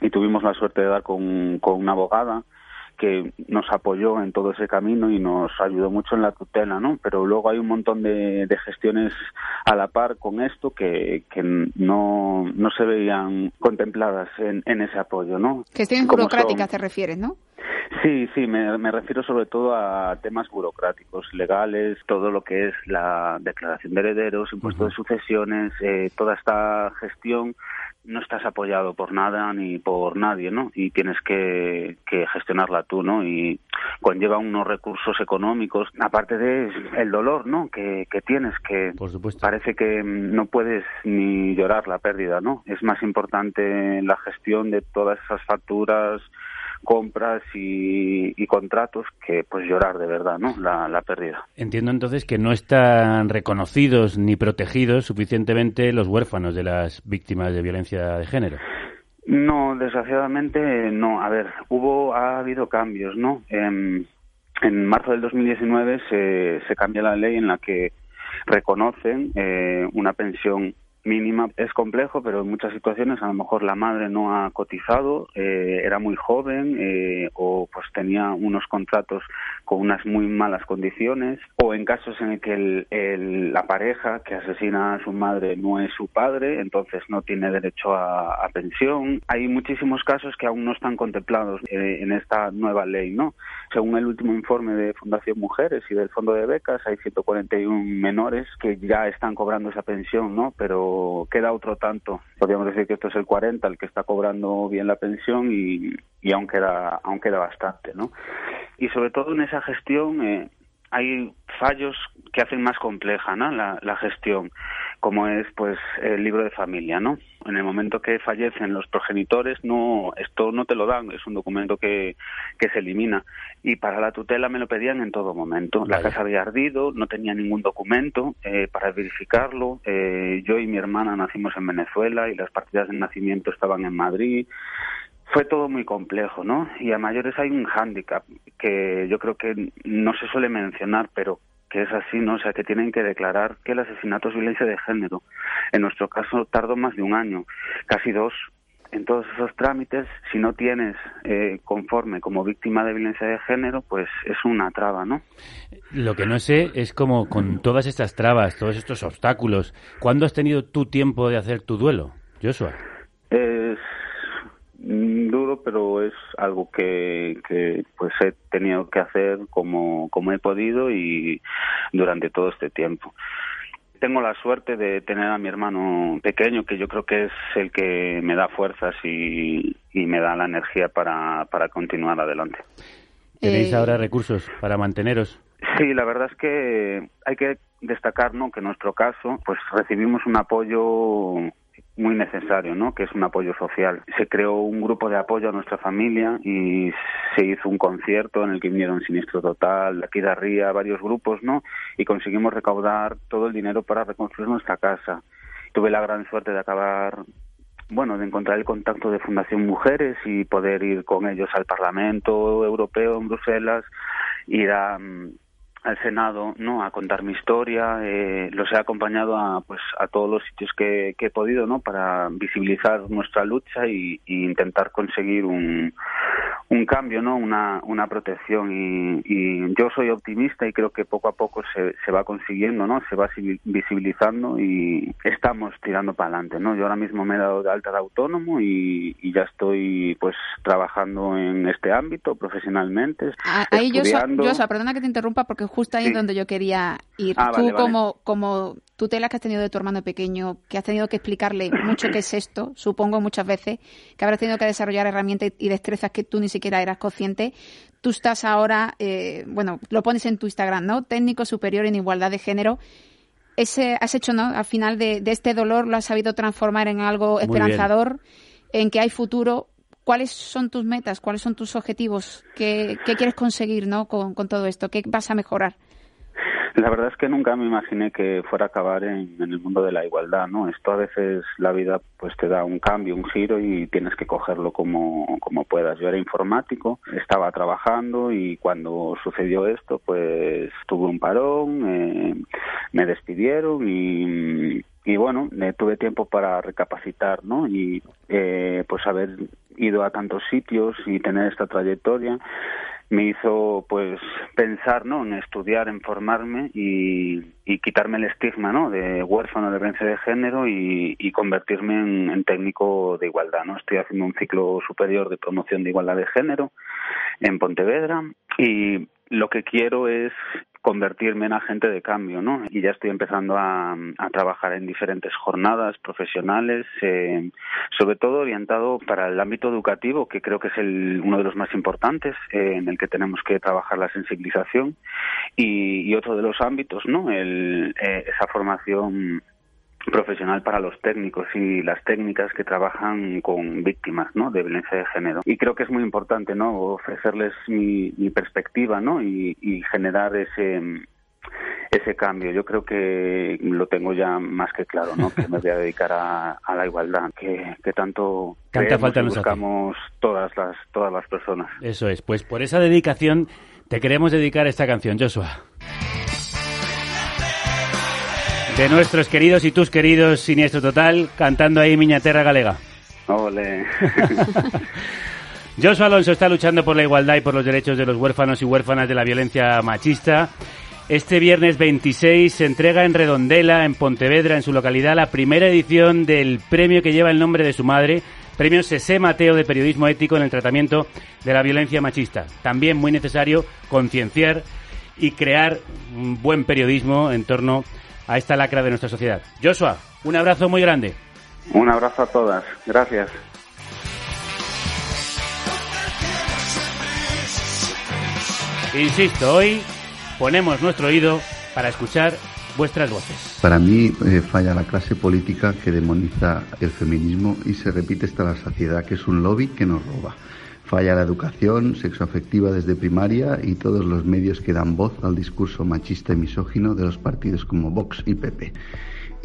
y tuvimos la suerte de dar con, con una abogada que nos apoyó en todo ese camino y nos ayudó mucho en la tutela, ¿no? Pero luego hay un montón de, gestiones a la par con esto que, que no, no se veían contempladas en, en ese apoyo, ¿no? Gestiones burocráticas te refieres, ¿no? Sí, sí, me, me, refiero sobre todo a temas burocráticos, legales, todo lo que es la declaración de herederos, impuesto de sucesiones, eh, toda esta gestión no estás apoyado por nada ni por nadie, ¿no? Y tienes que, que, gestionarla tú, ¿no? Y conlleva unos recursos económicos, aparte de el dolor, ¿no? Que, que tienes, que parece que no puedes ni llorar la pérdida, ¿no? Es más importante la gestión de todas esas facturas, compras y, contratos que pues llorar de verdad, ¿no? La, la pérdida. Entiendo entonces que no están reconocidos ni protegidos suficientemente los huérfanos de las víctimas de violencia de género. No, desgraciadamente no. A ver, hubo, ha habido cambios, ¿no? En, en marzo del 2019 se, se cambia la ley en la que reconocen eh, una pensión mínima es complejo, pero en muchas situaciones a lo mejor la madre no ha cotizado, eh, era muy joven eh, o pues tenía unos contratos con unas muy malas condiciones o en casos en el que el, la pareja que asesina a su madre no es su padre, entonces no tiene derecho a, pensión. Hay muchísimos casos que aún no están contemplados eh, en esta nueva ley, ¿no? Según el último informe de Fundación Mujeres y del Fondo de Becas, hay 141 menores que ya están cobrando esa pensión, ¿no? Pero queda otro tanto. Podríamos decir que esto es el 40 el que está cobrando bien la pensión y, y aún, queda, aún queda bastante, ¿no? Y sobre todo en esa gestión eh, hay fallos que hacen más compleja ¿no? la, la, gestión, como es pues el libro de familia, ¿no? En el momento que fallecen los progenitores, no esto no te lo dan, es un documento que, que se elimina. Y para la tutela me lo pedían en todo momento. La casa había ardido, no tenía ningún documento eh, para verificarlo. Eh, yo y mi hermana nacimos en Venezuela y las partidas de nacimiento estaban en Madrid fue todo muy complejo, ¿no? Y a mayores hay un hándicap que yo creo que no se suele mencionar, pero que es así, ¿no? O sea, que tienen que declarar que el asesinato es violencia de género. En nuestro caso tardó más de un año, casi dos. En todos esos trámites, si no tienes eh, conforme como víctima de violencia de género, pues es una traba, ¿no? Lo que no sé es como con todas estas trabas, todos estos obstáculos, ¿cuándo has tenido tu tiempo de hacer tu duelo, Joshua? Mm, duro, pero es algo que, que pues he tenido que hacer como, como he podido y durante todo este tiempo. Tengo la suerte de tener a mi hermano pequeño, que yo creo que es el que me da fuerzas y, y me da la energía para, para continuar adelante. ¿Tenéis Eh, ahora recursos para manteneros? Sí, la verdad es que hay que destacar ¿no? que en nuestro caso pues recibimos un apoyo muy necesario, ¿no? que es un apoyo social. Se creó un grupo de apoyo a nuestra familia y se hizo un concierto en el que vinieron Sinistro Total, da Ría, varios grupos, ¿no? Y conseguimos recaudar todo el dinero para reconstruir nuestra casa. Tuve la gran suerte de acabar bueno, de encontrar el contacto de Fundación Mujeres y poder ir con ellos al Parlamento Europeo en Bruselas, ir a, mm, al Senado, ¿no? A contar mi historia. eh, los he acompañado a, pues, a todos los sitios que, que he podido, ¿no? Para visibilizar nuestra lucha y, y intentar conseguir un, un cambio, ¿no? Una, una protección y, y yo soy optimista y creo que poco a poco se, se va consiguiendo, ¿no? Se va visibilizando y estamos tirando para adelante, ¿no? Yo ahora mismo me he dado de alta de autónomo y, y ya estoy, pues, trabajando en este ámbito profesionalmente, Ah, Ahí, estudiando. Joshua, perdona que te interrumpa porque justo ahí Sí. es donde yo quería ir. Ah, Tú vale, vale. como, como tutela que has tenido de tu hermano pequeño, que has tenido que explicarle mucho qué es esto, supongo muchas veces, que habrás tenido que desarrollar herramientas y destrezas que tú ni siquiera eras consciente. Tú estás ahora, eh, bueno, lo pones en tu Instagram, ¿no? Técnico superior en igualdad de género. Ese, has hecho, ¿no? Al final de, de este dolor lo has sabido transformar en algo esperanzador, en que hay futuro. ¿Cuáles son tus metas? ¿Cuáles son tus objetivos? ¿Qué, quieres conseguir ¿no? con, todo esto? ¿Qué vas a mejorar? La verdad es que nunca me imaginé que fuera a acabar en, el mundo de la igualdad, ¿no? Esto a veces la vida pues te da un cambio, un giro y tienes que cogerlo como, como puedas. Yo era informático, estaba trabajando y cuando sucedió esto pues tuve un parón, eh, me despidieron y, y bueno, eh, tuve tiempo para recapacitar, ¿no? Y eh, pues haber ido a tantos sitios y tener esta trayectoria me hizo pues pensar no en estudiar en formarme y, quitarme el estigma no de huérfano de violencia de género y, y convertirme en, en técnico de igualdad no estoy haciendo un ciclo superior de promoción de igualdad de género en Pontevedra y lo que quiero es convertirme en agente de cambio, ¿no? Y ya estoy empezando a, trabajar en diferentes jornadas profesionales, eh, sobre todo orientado para el ámbito educativo, que creo que es el, uno de los más importantes, eh, en el que tenemos que trabajar la sensibilización, y, y otro de los ámbitos, ¿no? El, eh, esa formación profesional para los técnicos y las técnicas que trabajan con víctimas ¿no? de violencia de género. Y creo que es muy importante ¿no? ofrecerles mi, mi perspectiva ¿no? y, y generar ese ese cambio. Yo creo que lo tengo ya más que claro, ¿no? que me voy a dedicar a, a la igualdad, que, que tanto Tanta falta nos hace. buscamos todas las, todas las personas. Eso es, pues por esa dedicación te queremos dedicar esta canción, Joshua. De nuestros queridos y tus queridos Siniestro Total, cantando ahí Miña Terra Galega. Ole. Joshua Alonso está luchando por la igualdad y por los derechos de los huérfanos y huérfanas de la violencia machista. Este viernes 26 se entrega en Redondela, en Pontevedra, en su localidad, la primera edición del premio que lleva el nombre de su madre, Premio Sese Mateo de Periodismo Ético en el tratamiento de la violencia machista. También muy necesario concienciar y crear un buen periodismo en torno a esta lacra de nuestra sociedad. Joshua, un abrazo muy grande. Un abrazo a todas. Gracias. Insisto, hoy ponemos nuestro oído para escuchar vuestras voces. Para mí eh, falla la clase política que demoniza el feminismo y se repite hasta la saciedad que es un lobby que nos roba. Falla la educación sexoafectiva desde primaria y todos los medios que dan voz al discurso machista y misógino de los partidos como Vox y PP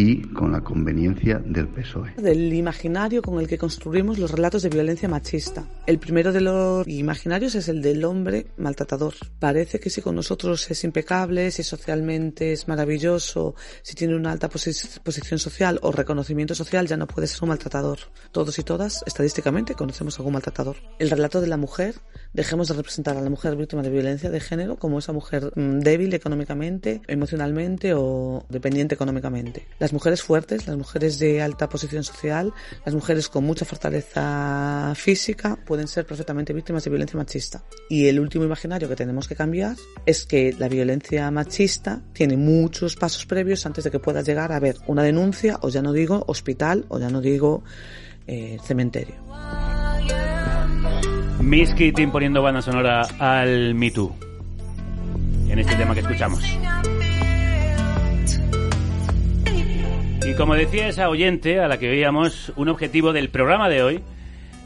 y con la conveniencia del PSOE. del imaginario con el que construimos los relatos de violencia machista. El primero de los imaginarios es el del hombre maltratador. Parece que si con nosotros es impecable, si socialmente es maravilloso, si tiene una alta posi- posición social o reconocimiento social, ya no puede ser un maltratador. Todos y todas, estadísticamente, conocemos a algún maltratador. El relato de la mujer, dejemos de representar a la mujer víctima de violencia de género como esa mujer mm, débil económicamente, emocionalmente o dependiente económicamente. Las mujeres fuertes, las mujeres de alta posición social, las mujeres con mucha fortaleza física pueden ser perfectamente víctimas de violencia machista. Y el último imaginario que tenemos que cambiar es que la violencia machista tiene muchos pasos previos antes de que puedas llegar a ver una denuncia o ya no digo hospital o ya no digo eh, cementerio. Imponiendo banda sonora al Me Too. En este tema que escuchamos. Y como decía esa oyente a la que veíamos, un objetivo del programa de hoy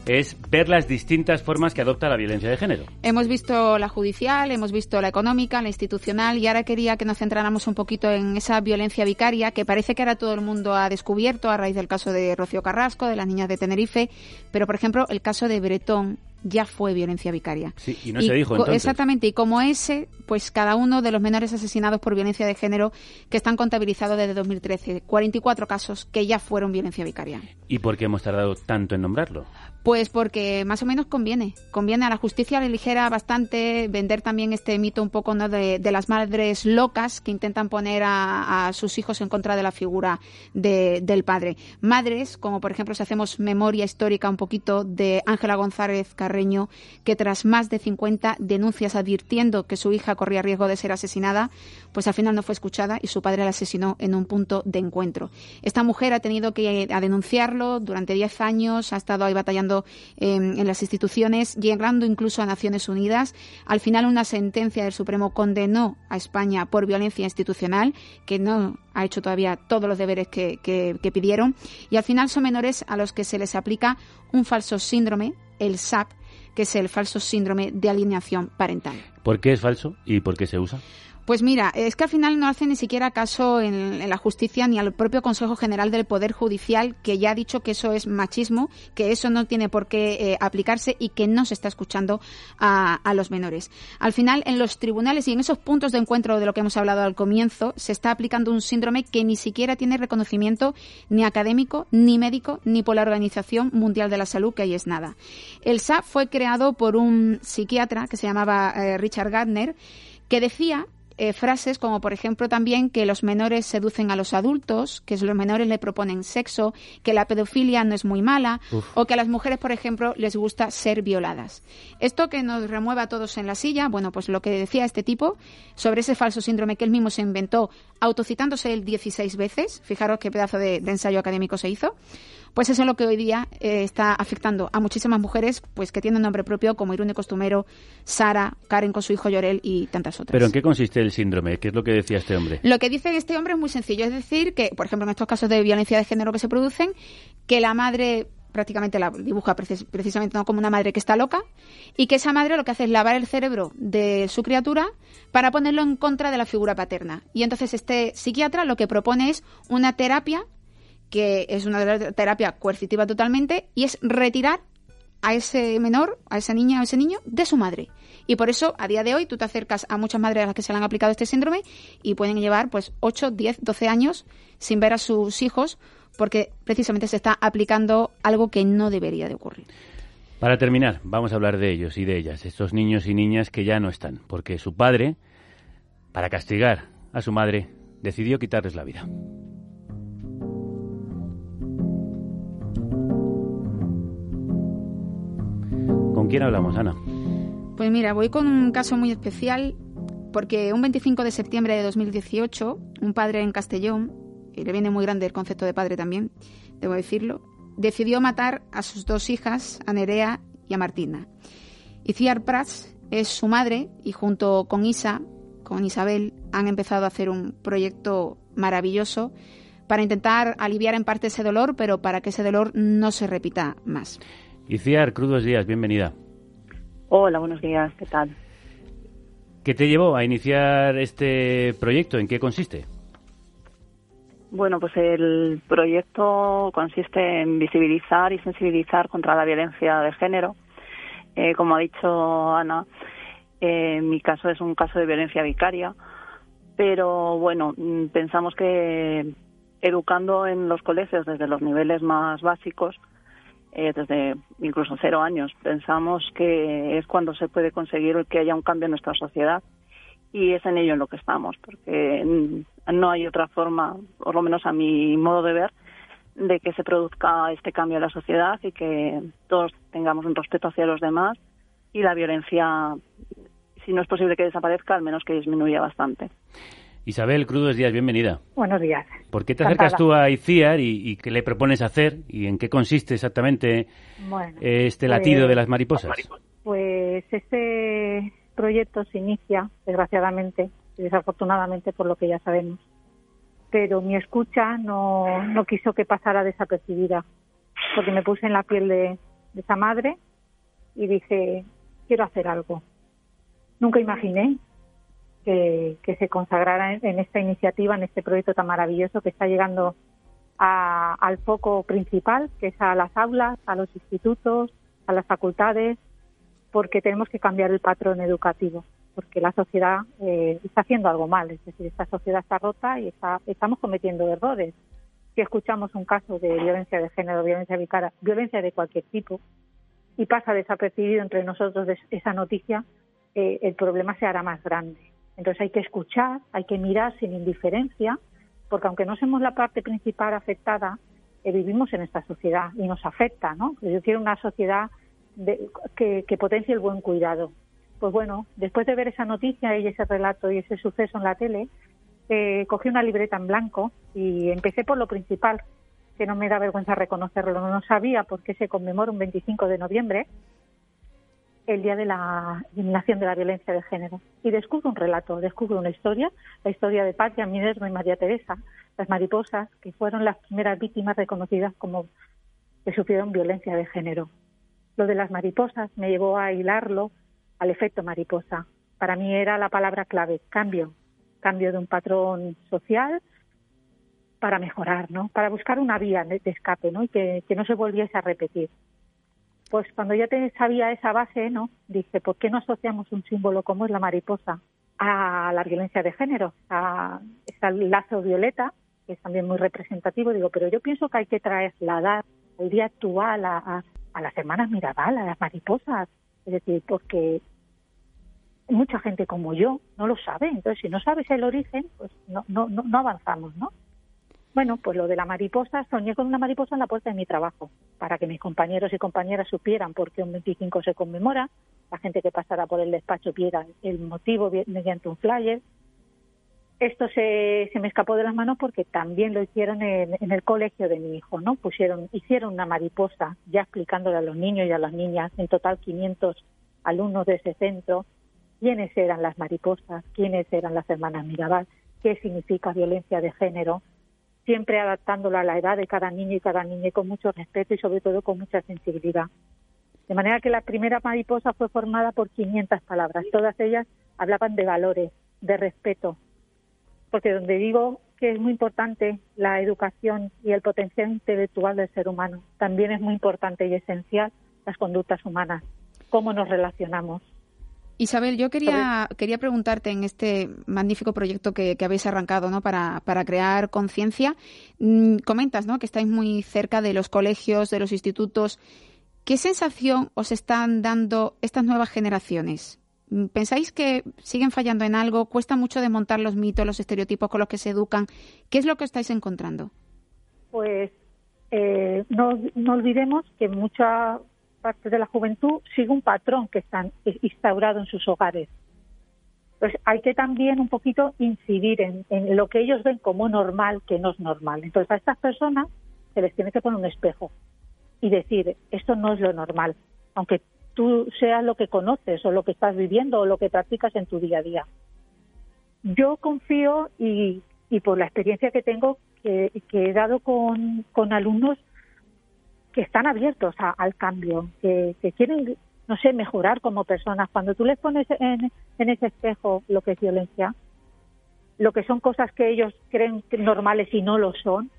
es ver las distintas formas que adopta la violencia de género. Hemos visto la judicial, hemos visto la económica, la institucional y ahora quería que nos centráramos un poquito en esa violencia vicaria que parece que ahora todo el mundo ha descubierto a raíz del caso de Rocío Carrasco, de las niñas de Tenerife, pero por ejemplo el caso de Bretón ya fue violencia vicaria. Sí, y no se dijo entonces. Exactamente, y como ese, pues cada uno de los menores asesinados por violencia de género que están contabilizados desde 2013, 44 casos que ya fueron violencia vicaria. ¿Y por qué hemos tardado tanto en nombrarlo? Pues porque más o menos conviene. Conviene a la justicia le ligera bastante vender también este mito un poco ¿no? de, de las madres locas que intentan poner a, a, sus hijos en contra de la figura de, del padre. Madres, como por ejemplo si hacemos memoria histórica un poquito de Ángela González Que tras más de 50 denuncias advirtiendo que su hija corría riesgo de ser asesinada, pues al final no fue escuchada y su padre la asesinó en un punto de encuentro. Esta mujer ha tenido que a denunciarlo durante 10 años, ha estado ahí batallando eh, en las instituciones, llegando incluso a Naciones Unidas. Al final, una sentencia del Supremo condenó a España por violencia institucional, que no ha hecho todavía todos los deberes que pidieron. Y al final son menores a los que se les aplica un falso síndrome, el SAP, que es el falso síndrome de alineación parental. ¿Por qué es falso y por qué se usa? Pues mira, es que al final no hace ni siquiera caso en, la justicia ni al propio Consejo General del Poder Judicial, que ya ha dicho que eso es machismo, que eso no tiene por qué eh, aplicarse y que no se está escuchando a, a, los menores. Al final, en los tribunales y en esos puntos de encuentro de lo que hemos hablado al comienzo, se está aplicando un síndrome que ni siquiera tiene reconocimiento ni académico, ni médico, ni por la Organización Mundial de la Salud, que ahí es nada. El SAP fue creado por un psiquiatra que se llamaba eh, Richard Gardner, que decía eh, frases como, por ejemplo, también que los menores seducen a los adultos, que los menores le proponen sexo, que la pedofilia no es muy mala, Uf. o que a las mujeres, por ejemplo, les gusta ser violadas. Esto que nos remueve a todos en la silla, bueno, pues lo que decía este tipo sobre ese falso síndrome que él mismo se inventó, autocitándose él 16 veces, fijaros qué pedazo de, de ensayo académico se hizo, pues eso es lo que hoy día eh, está afectando a muchísimas mujeres pues que tienen nombre propio como Irune Costumero, Sara, Karen con su hijo Llorel y tantas otras. ¿Pero en qué consiste el síndrome? ¿Qué es lo que decía este hombre? Lo que dice este hombre es muy sencillo, es decir, que, por ejemplo, en estos casos de violencia de género que se producen, que la madre prácticamente la dibuja precis precisamente ¿no? como una madre que está loca y que esa madre lo que hace es lavar el cerebro de su criatura para ponerlo en contra de la figura paterna. Y entonces este psiquiatra lo que propone es una terapia que es una terapia coercitiva totalmente, y es retirar a ese menor, a esa niña o ese niño, de su madre. Y por eso, a día de hoy, tú te acercas a muchas madres a las que se le han aplicado este síndrome y pueden llevar pues 8, 10, 12 años sin ver a sus hijos porque precisamente se está aplicando algo que no debería de ocurrir. Para terminar, vamos a hablar de ellos y de ellas, estos niños y niñas que ya no están, porque su padre, para castigar a su madre, decidió quitarles la vida. Quién hablamos, Ana? Pues mira, voy con un caso muy especial porque un 25 de septiembre de 2018, un padre en Castellón, y le viene muy grande el concepto de padre también, debo decirlo, decidió matar a sus dos hijas, a Nerea y a Martina. Iciar Prats es su madre y junto con Isa, con Isabel, han empezado a hacer un proyecto maravilloso para intentar aliviar en parte ese dolor, pero para que ese dolor no se repita más. Iciar, crudos días, bienvenida. Hola, buenos días, ¿qué tal? ¿Qué te llevó a iniciar este proyecto? ¿En qué consiste? Bueno, pues el proyecto consiste en visibilizar y sensibilizar contra la violencia de género. Eh, como ha dicho Ana, eh, mi caso es un caso de violencia vicaria, pero bueno, pensamos que educando en los colegios desde los niveles más básicos, eh, desde incluso cero años. Pensamos que es cuando se puede conseguir que haya un cambio en nuestra sociedad y es en ello en lo que estamos, porque no hay otra forma, por lo menos a mi modo de ver, de que se produzca este cambio en la sociedad y que todos tengamos un respeto hacia los demás y la violencia, si no es posible que desaparezca, al menos que disminuya bastante. Isabel Crudos Díaz, bienvenida. Buenos días. ¿Por qué te acercas tú a ICIAR y, qué le propones hacer y en qué consiste exactamente este latido pues de las mariposas? Pues este proyecto se inicia, desgraciadamente y desafortunadamente por lo que ya sabemos, pero mi escucha no, no quiso que pasara desapercibida, porque me puse en la piel de, de esa madre y dije, quiero hacer algo. Nunca imaginé que, se consagrara en, esta iniciativa, en este proyecto tan maravilloso que está llegando al foco principal, que es a las aulas, a los institutos, a las facultades, porque tenemos que cambiar el patrón educativo, porque la sociedad eh, está haciendo algo mal, es decir, esta sociedad está rota y está, estamos cometiendo errores. Si escuchamos un caso de violencia de género, violencia vicaria, violencia de cualquier tipo, y pasa desapercibido entre nosotros esa noticia, eh, el problema se hará más grande. Entonces hay que escuchar, hay que mirar sin indiferencia, porque aunque no somos la parte principal afectada, eh, vivimos en esta sociedad y nos afecta, ¿no? Yo quiero una sociedad que, potencie el buen cuidado. Pues bueno, después de ver esa noticia y ese relato y ese suceso en la tele, eh, cogí una libreta en blanco y empecé por lo principal, que no me da vergüenza reconocerlo. No sabía por qué se conmemora un 25 de noviembre, el día de la eliminación de la violencia de género. Y descubro un relato, descubro una historia, la historia de Patria Minerva y María Teresa, las mariposas, que fueron las primeras víctimas reconocidas como que sufrieron violencia de género. Lo de las mariposas me llevó a hilarlo al efecto mariposa. Para mí era la palabra clave, cambio, cambio de un patrón social para mejorar, ¿no? Para buscar una vía de escape, ¿no? Y que, que no se volviese a repetir pues cuando ya te sabía esa base, ¿no? Dije, ¿por qué no asociamos un símbolo como es la mariposa a la violencia de género? A, el lazo violeta, que es también muy representativo. Digo, pero yo pienso que hay que trasladar el día actual a, a, las hermanas Mirabal, a las mariposas. Es decir, porque mucha gente como yo no lo sabe. Entonces, si no sabes el origen, pues no, no, no avanzamos, ¿no? Bueno, pues lo de la mariposa, soñé con una mariposa en la puerta de mi trabajo, para que mis compañeros y compañeras supieran por qué un 25 se conmemora, la gente que pasara por el despacho viera el motivo mediante un flyer. Esto se, se me escapó de las manos porque también lo hicieron en, en, el colegio de mi hijo, ¿no? Pusieron, hicieron una mariposa, ya explicándole a los niños y a las niñas, en total 500 alumnos de ese centro, quiénes eran las mariposas, quiénes eran las hermanas Mirabal, qué significa violencia de género, siempre adaptándolo a la edad de cada niño y cada niña con mucho respeto y sobre todo con mucha sensibilidad. De manera que la primera mariposa fue formada por 500 palabras. Todas ellas hablaban de valores, de respeto. Porque donde digo que es muy importante la educación y el potencial intelectual del ser humano, también es muy importante y esencial las conductas humanas, cómo nos relacionamos. Isabel, yo quería, quería preguntarte en este magnífico proyecto que, habéis arrancado ¿no? para, para crear conciencia. Mm, comentas ¿no? que estáis muy cerca de los colegios, de los institutos. ¿Qué sensación os están dando estas nuevas generaciones? Mm, ¿Pensáis que siguen fallando en algo? ¿Cuesta mucho desmontar los mitos, los estereotipos con los que se educan? ¿Qué es lo que estáis encontrando? Pues eh, no, no olvidemos que mucha parte de la juventud sigue un patrón que está instaurado en sus hogares. Pues hay que también un poquito incidir en, lo que ellos ven como normal, que no es normal. Entonces a estas personas se les tiene que poner un espejo y decir, esto no es lo normal, aunque tú seas lo que conoces o lo que estás viviendo o lo que practicas en tu día a día. Yo confío y, por la experiencia que tengo, que, he dado con alumnos, que están abiertos al cambio, que, quieren, no sé, mejorar como personas. Cuando tú les pones en, ese espejo lo que es violencia, lo que son cosas que ellos creen normales y no lo son,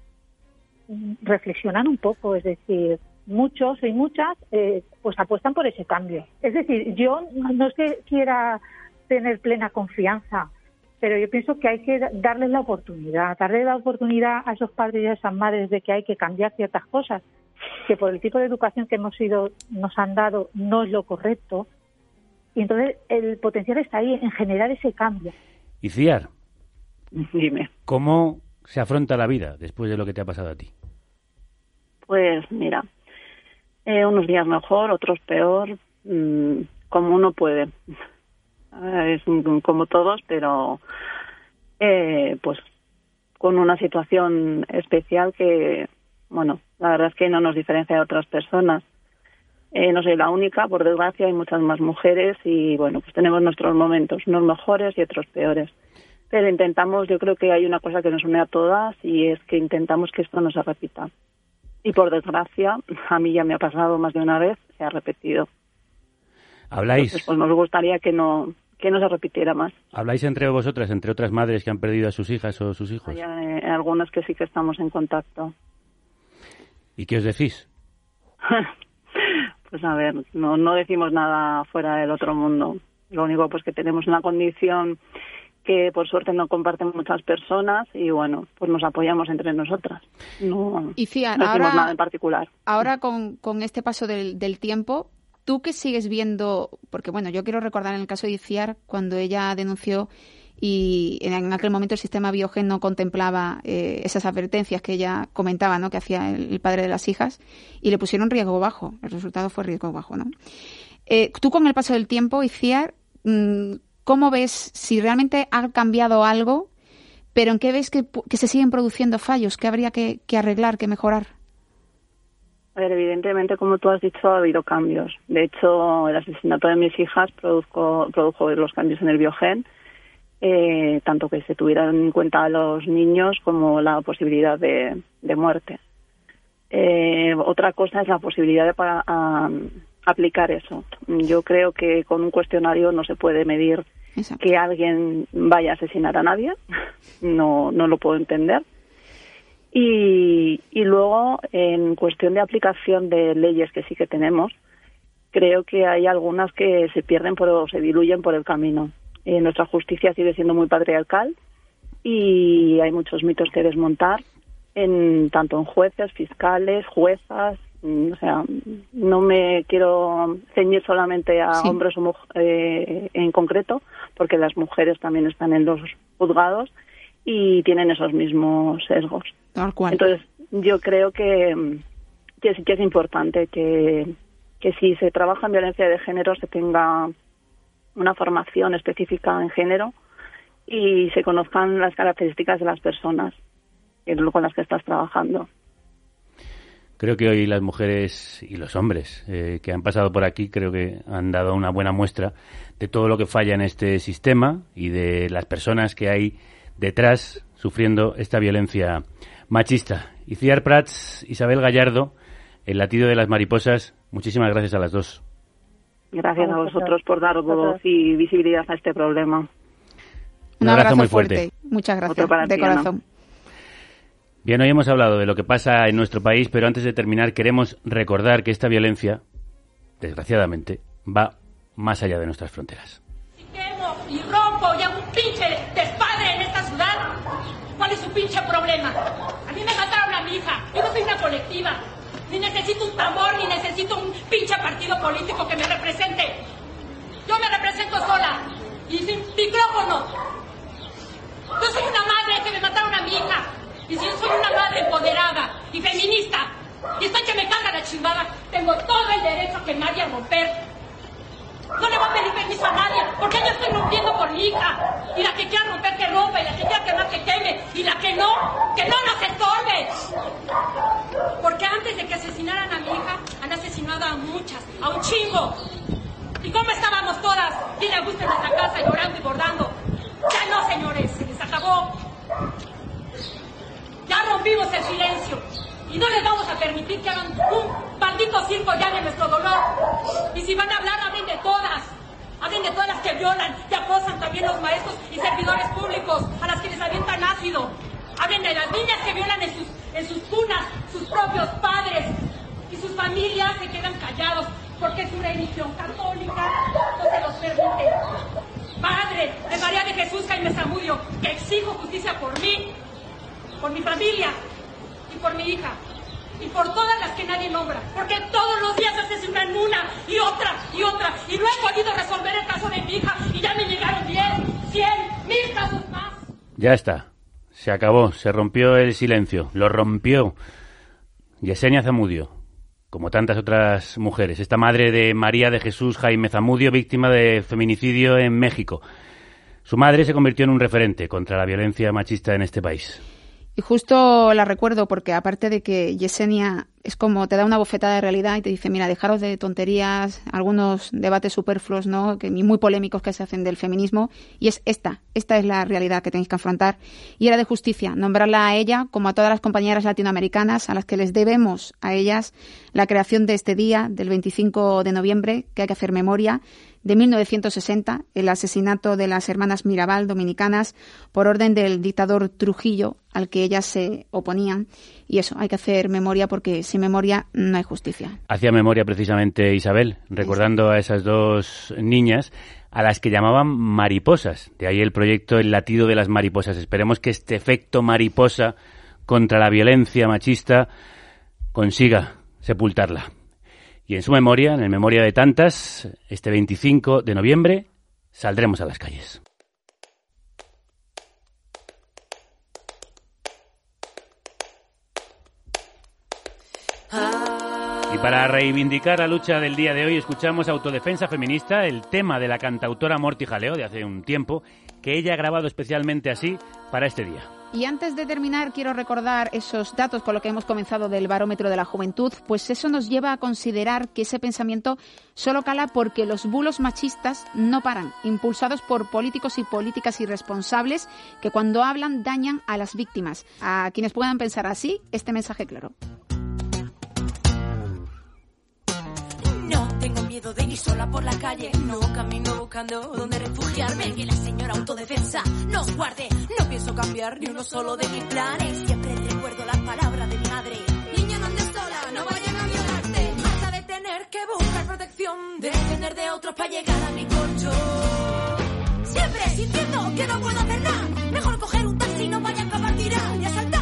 mm, reflexionan un poco, es decir, muchos y muchas eh, pues apuestan por ese cambio. Es decir, yo no que quiera tener plena confianza, pero yo pienso que hay que darles la oportunidad, darle la oportunidad a esos padres y a esas madres de que hay que cambiar ciertas cosas que por el tipo de educación que hemos ido, nos han dado no es lo correcto, Y entonces el potencial está ahí en generar ese cambio. Y Ciar, Dime. ¿cómo se afronta la vida después de lo que te ha pasado a ti? Pues mira, eh, unos días mejor, otros peor, mm, como uno puede. Es como todos, pero eh, pues con una situación especial que, bueno, la verdad es que no nos diferencia de otras personas. Eh, no soy la única, por desgracia, hay muchas más mujeres y, bueno, pues tenemos nuestros momentos, unos mejores y otros peores. Pero intentamos, yo creo que hay una cosa que nos une a todas y es que intentamos que esto no se repita. Y por desgracia, a mí ya me ha pasado más de una vez, se ha repetido. ¿Habláis, Entonces, pues nos gustaría que no que no se repitiera más. ¿Habláis entre vosotras, entre otras madres que han perdido a sus hijas o sus hijos? Hay eh, algunas que sí que estamos en contacto. ¿Y qué os decís? Pues a ver, no, no decimos nada fuera del otro mundo. Lo único pues que tenemos una condición que por suerte no comparten muchas personas y bueno, pues nos apoyamos entre nosotras. No, Y no decimos ahora- nada en particular. Ahora con, con este paso del, del tiempo, ¿tú qué sigues viendo? Porque bueno, yo quiero recordar en el caso de Iciar, cuando ella denunció y en aquel momento el sistema Biogen no contemplaba eh, esas advertencias que ella comentaba, ¿no? Que hacía el, padre de las hijas y le pusieron riesgo bajo. El resultado fue riesgo bajo, ¿no? Eh, tú con el paso del tiempo, Iciar, mm, ¿cómo ves si realmente ha cambiado algo? Pero ¿en qué ves que, que se siguen produciendo fallos? ¿Qué habría que, que arreglar, que mejorar? A ver, evidentemente, como tú has dicho, ha habido cambios. De hecho, el asesinato de mis hijas produzco- produjo los cambios en el biogen, eh, tanto que se tuvieran en cuenta a los niños como la posibilidad de, de muerte. Eh, otra cosa es la posibilidad de a- aplicar eso. Yo creo que con un cuestionario no se puede medir que alguien vaya a asesinar a nadie. No, no lo puedo entender. Y, y luego, en cuestión de aplicación de leyes que sí que tenemos, creo que hay algunas que se pierden por, o se diluyen por el camino. Eh, nuestra justicia sigue siendo muy patriarcal y hay muchos mitos que desmontar, en, tanto en jueces, fiscales, juezas. mm, O sea, no me quiero ceñir solamente a Sí. hombres o eh, en concreto, porque las mujeres también están en los juzgados y tienen esos mismos sesgos. Tal cual. Entonces, yo creo que, que sí que es importante que, que si se trabaja en violencia de género se tenga una formación específica en género y se conozcan las características de las personas con las que estás trabajando. Creo que hoy las mujeres y los hombres eh, que han pasado por aquí creo que han dado una buena muestra de todo lo que falla en este sistema y de las personas que hay detrás sufriendo esta violencia machista. Iciar Prats, Isabel Gallardo, El latido de las mariposas, muchísimas gracias a las dos. Gracias A vosotros. por dar voz y visibilidad a este problema. Un abrazo muy fuerte. Muchas gracias, para de ti, Ana. corazón. Bien, hoy hemos hablado de lo que pasa en nuestro país, pero antes de terminar queremos recordar que esta violencia, desgraciadamente, va más allá de nuestras fronteras. quemo y rompo y hago un pinche despadre en esta ciudad, ¿cuál es su pinche problema? A mí me mataron a mi hija, yo no soy una colectiva, ni necesito un tambor, ni necesito un pinche partido político que me represente. Yo me represento sola y sin micrófono. Yo soy una madre que me mataron a mi hija y si yo soy una madre empoderada y feminista y estoy que me carga la chingada, tengo todo el derecho que nadie a romper no le voy a pedir permiso a nadie, porque yo estoy rompiendo por mi hija. Y la que quiera romper, que rompa, y la que quiera quemar, que queme. Y la que no, que no nos estorbe. Porque antes de que asesinaran a mi hija, han asesinado a muchas, a un chingo. ¿Y cómo estábamos todas? Sin a gusto en nuestra casa, llorando y bordando. Ya no, señores, se les acabó. Ya rompimos el silencio. Y no les vamos a permitir que hagan un circo ya de nuestro dolor. Y si van a hablar, hablen de todas. Hablen de todas las que violan y acosan también los maestros y servidores públicos, a las que les avientan ácido. Hablen de las niñas que violan en sus, en sus cunas, sus propios padres. Y sus familias se quedan callados porque su religión católica no se los permite. Padre de María de Jesús Jaime Zamudio, que exijo justicia por mí, por mi familia y por mi hija. Y por todas las que nadie nombra, porque todos los días asesinan una y otra y otra, y no he podido resolver el caso de mi hija y ya me llegaron 10, 100, mil casos más. Ya está. Se acabó. Se rompió el silencio. Lo rompió Yesenia Zamudio, como tantas otras mujeres. Esta madre de María de Jesús Jaime Zamudio, víctima de feminicidio en México. Su madre se convirtió en un referente contra la violencia machista en este país. Y justo la recuerdo porque aparte de que Yesenia es como te da una bofetada de realidad y te dice, mira, dejaros de tonterías, algunos debates superfluos, ¿no? Que muy polémicos que se hacen del feminismo y es esta, esta es la realidad que tenéis que afrontar y era de justicia nombrarla a ella como a todas las compañeras latinoamericanas a las que les debemos a ellas la creación de este día del 25 de noviembre, que hay que hacer memoria de 1960, el asesinato de las hermanas Mirabal dominicanas por orden del dictador Trujillo al que ellas se oponían. Y eso, hay que hacer memoria porque sin memoria no hay justicia. Hacía memoria precisamente Isabel, recordando a esas dos niñas a las que llamaban mariposas. De ahí el proyecto El latido de las mariposas. Esperemos que este efecto mariposa contra la violencia machista consiga sepultarla. Y en su memoria, en el memoria de tantas, este 25 de noviembre saldremos a las calles. Y para reivindicar la lucha del día de hoy escuchamos Autodefensa Feminista, el tema de la cantautora Morti Jaleo de hace un tiempo, que ella ha grabado especialmente así para este día. Y antes de terminar, quiero recordar esos datos con lo que hemos comenzado del barómetro de la juventud, pues eso nos lleva a considerar que ese pensamiento solo cala porque los bulos machistas no paran, impulsados por políticos y políticas irresponsables que cuando hablan dañan a las víctimas. A quienes puedan pensar así, este mensaje claro. Miedo de ir sola por la calle. No camino buscando dónde refugiarme. Que la señora autodefensa nos guarde. No pienso cambiar ni uno solo de mis planes. Siempre recuerdo las palabras de mi madre. Niña, no andes sola, no vayan a violarte. Harta de tener que buscar protección. De depender de otros para llegar a mi colchón. Siempre sintiendo que no puedo hacer nada. Mejor coger un taxi, no vaya a tirar. Y asaltar,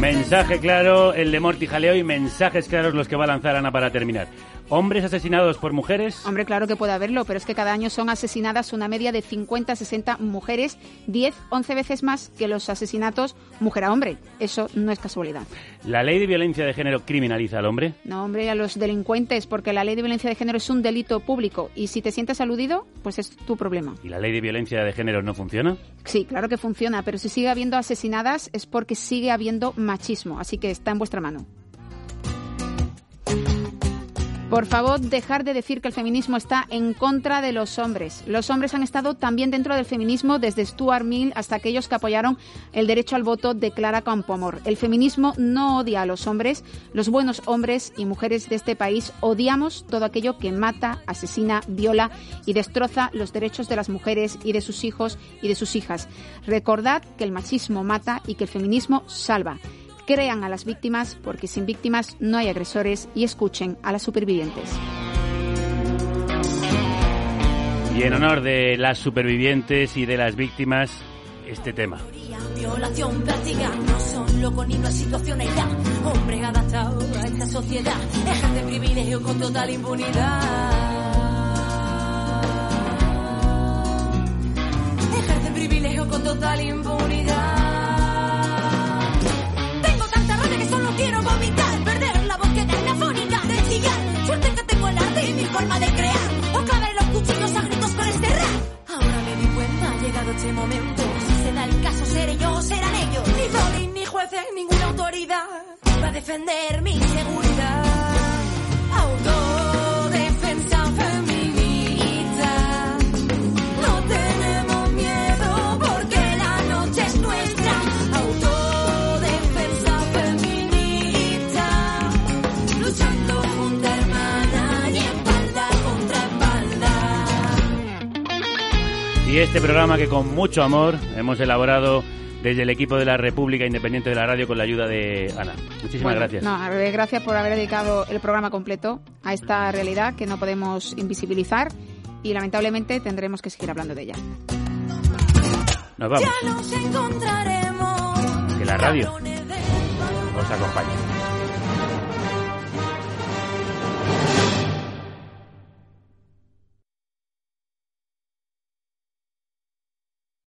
Mensaje claro, el de Morti Jaleo y mensajes claros los que va a lanzar Ana para terminar. Hombres asesinados por mujeres. Hombre, claro que puede haberlo, pero es que cada año son asesinadas una media de 50 60 mujeres, 10, 11 veces más que los asesinatos mujer a hombre. Eso no es casualidad. ¿La ley de violencia de género criminaliza al hombre? No, hombre, a los delincuentes, porque la ley de violencia de género es un delito público y si te sientes aludido, pues es tu problema. ¿Y la ley de violencia de género no funciona? Sí, claro que funciona, pero si sigue habiendo asesinadas es porque sigue habiendo machismo, así que está en vuestra mano. Por favor, dejar de decir que el feminismo está en contra de los hombres. Los hombres han estado también dentro del feminismo desde Stuart Mill hasta aquellos que apoyaron el derecho al voto de Clara Campoamor. El feminismo no odia a los hombres. Los buenos hombres y mujeres de este país odiamos todo aquello que mata, asesina, viola y destroza los derechos de las mujeres y de sus hijos y de sus hijas. Recordad que el machismo mata y que el feminismo salva crean a las víctimas porque sin víctimas no hay agresores y escuchen a las supervivientes. Y en honor de las supervivientes y de las víctimas, este tema. Violación práctica, no son locos ni una situación ya. Hombre adaptado a esta sociedad, ejerce privilegio con total impunidad. Ejerce privilegio con total impunidad. Forma de crear. O los cuchillos a con este rap. Ahora me di cuenta, ha llegado este momento. Si se da el caso, seré yo o serán ellos. Ni Zolin, ni jueces, ninguna autoridad va a defender mi seguridad. Y este programa que con mucho amor hemos elaborado desde el equipo de la República Independiente de la Radio con la ayuda de Ana. Muchísimas Bueno, gracias. No, gracias por haber dedicado el programa completo a esta realidad que no podemos invisibilizar y lamentablemente tendremos que seguir hablando de ella. Nos vamos. Ya nos encontraremos. Que la radio os acompañe.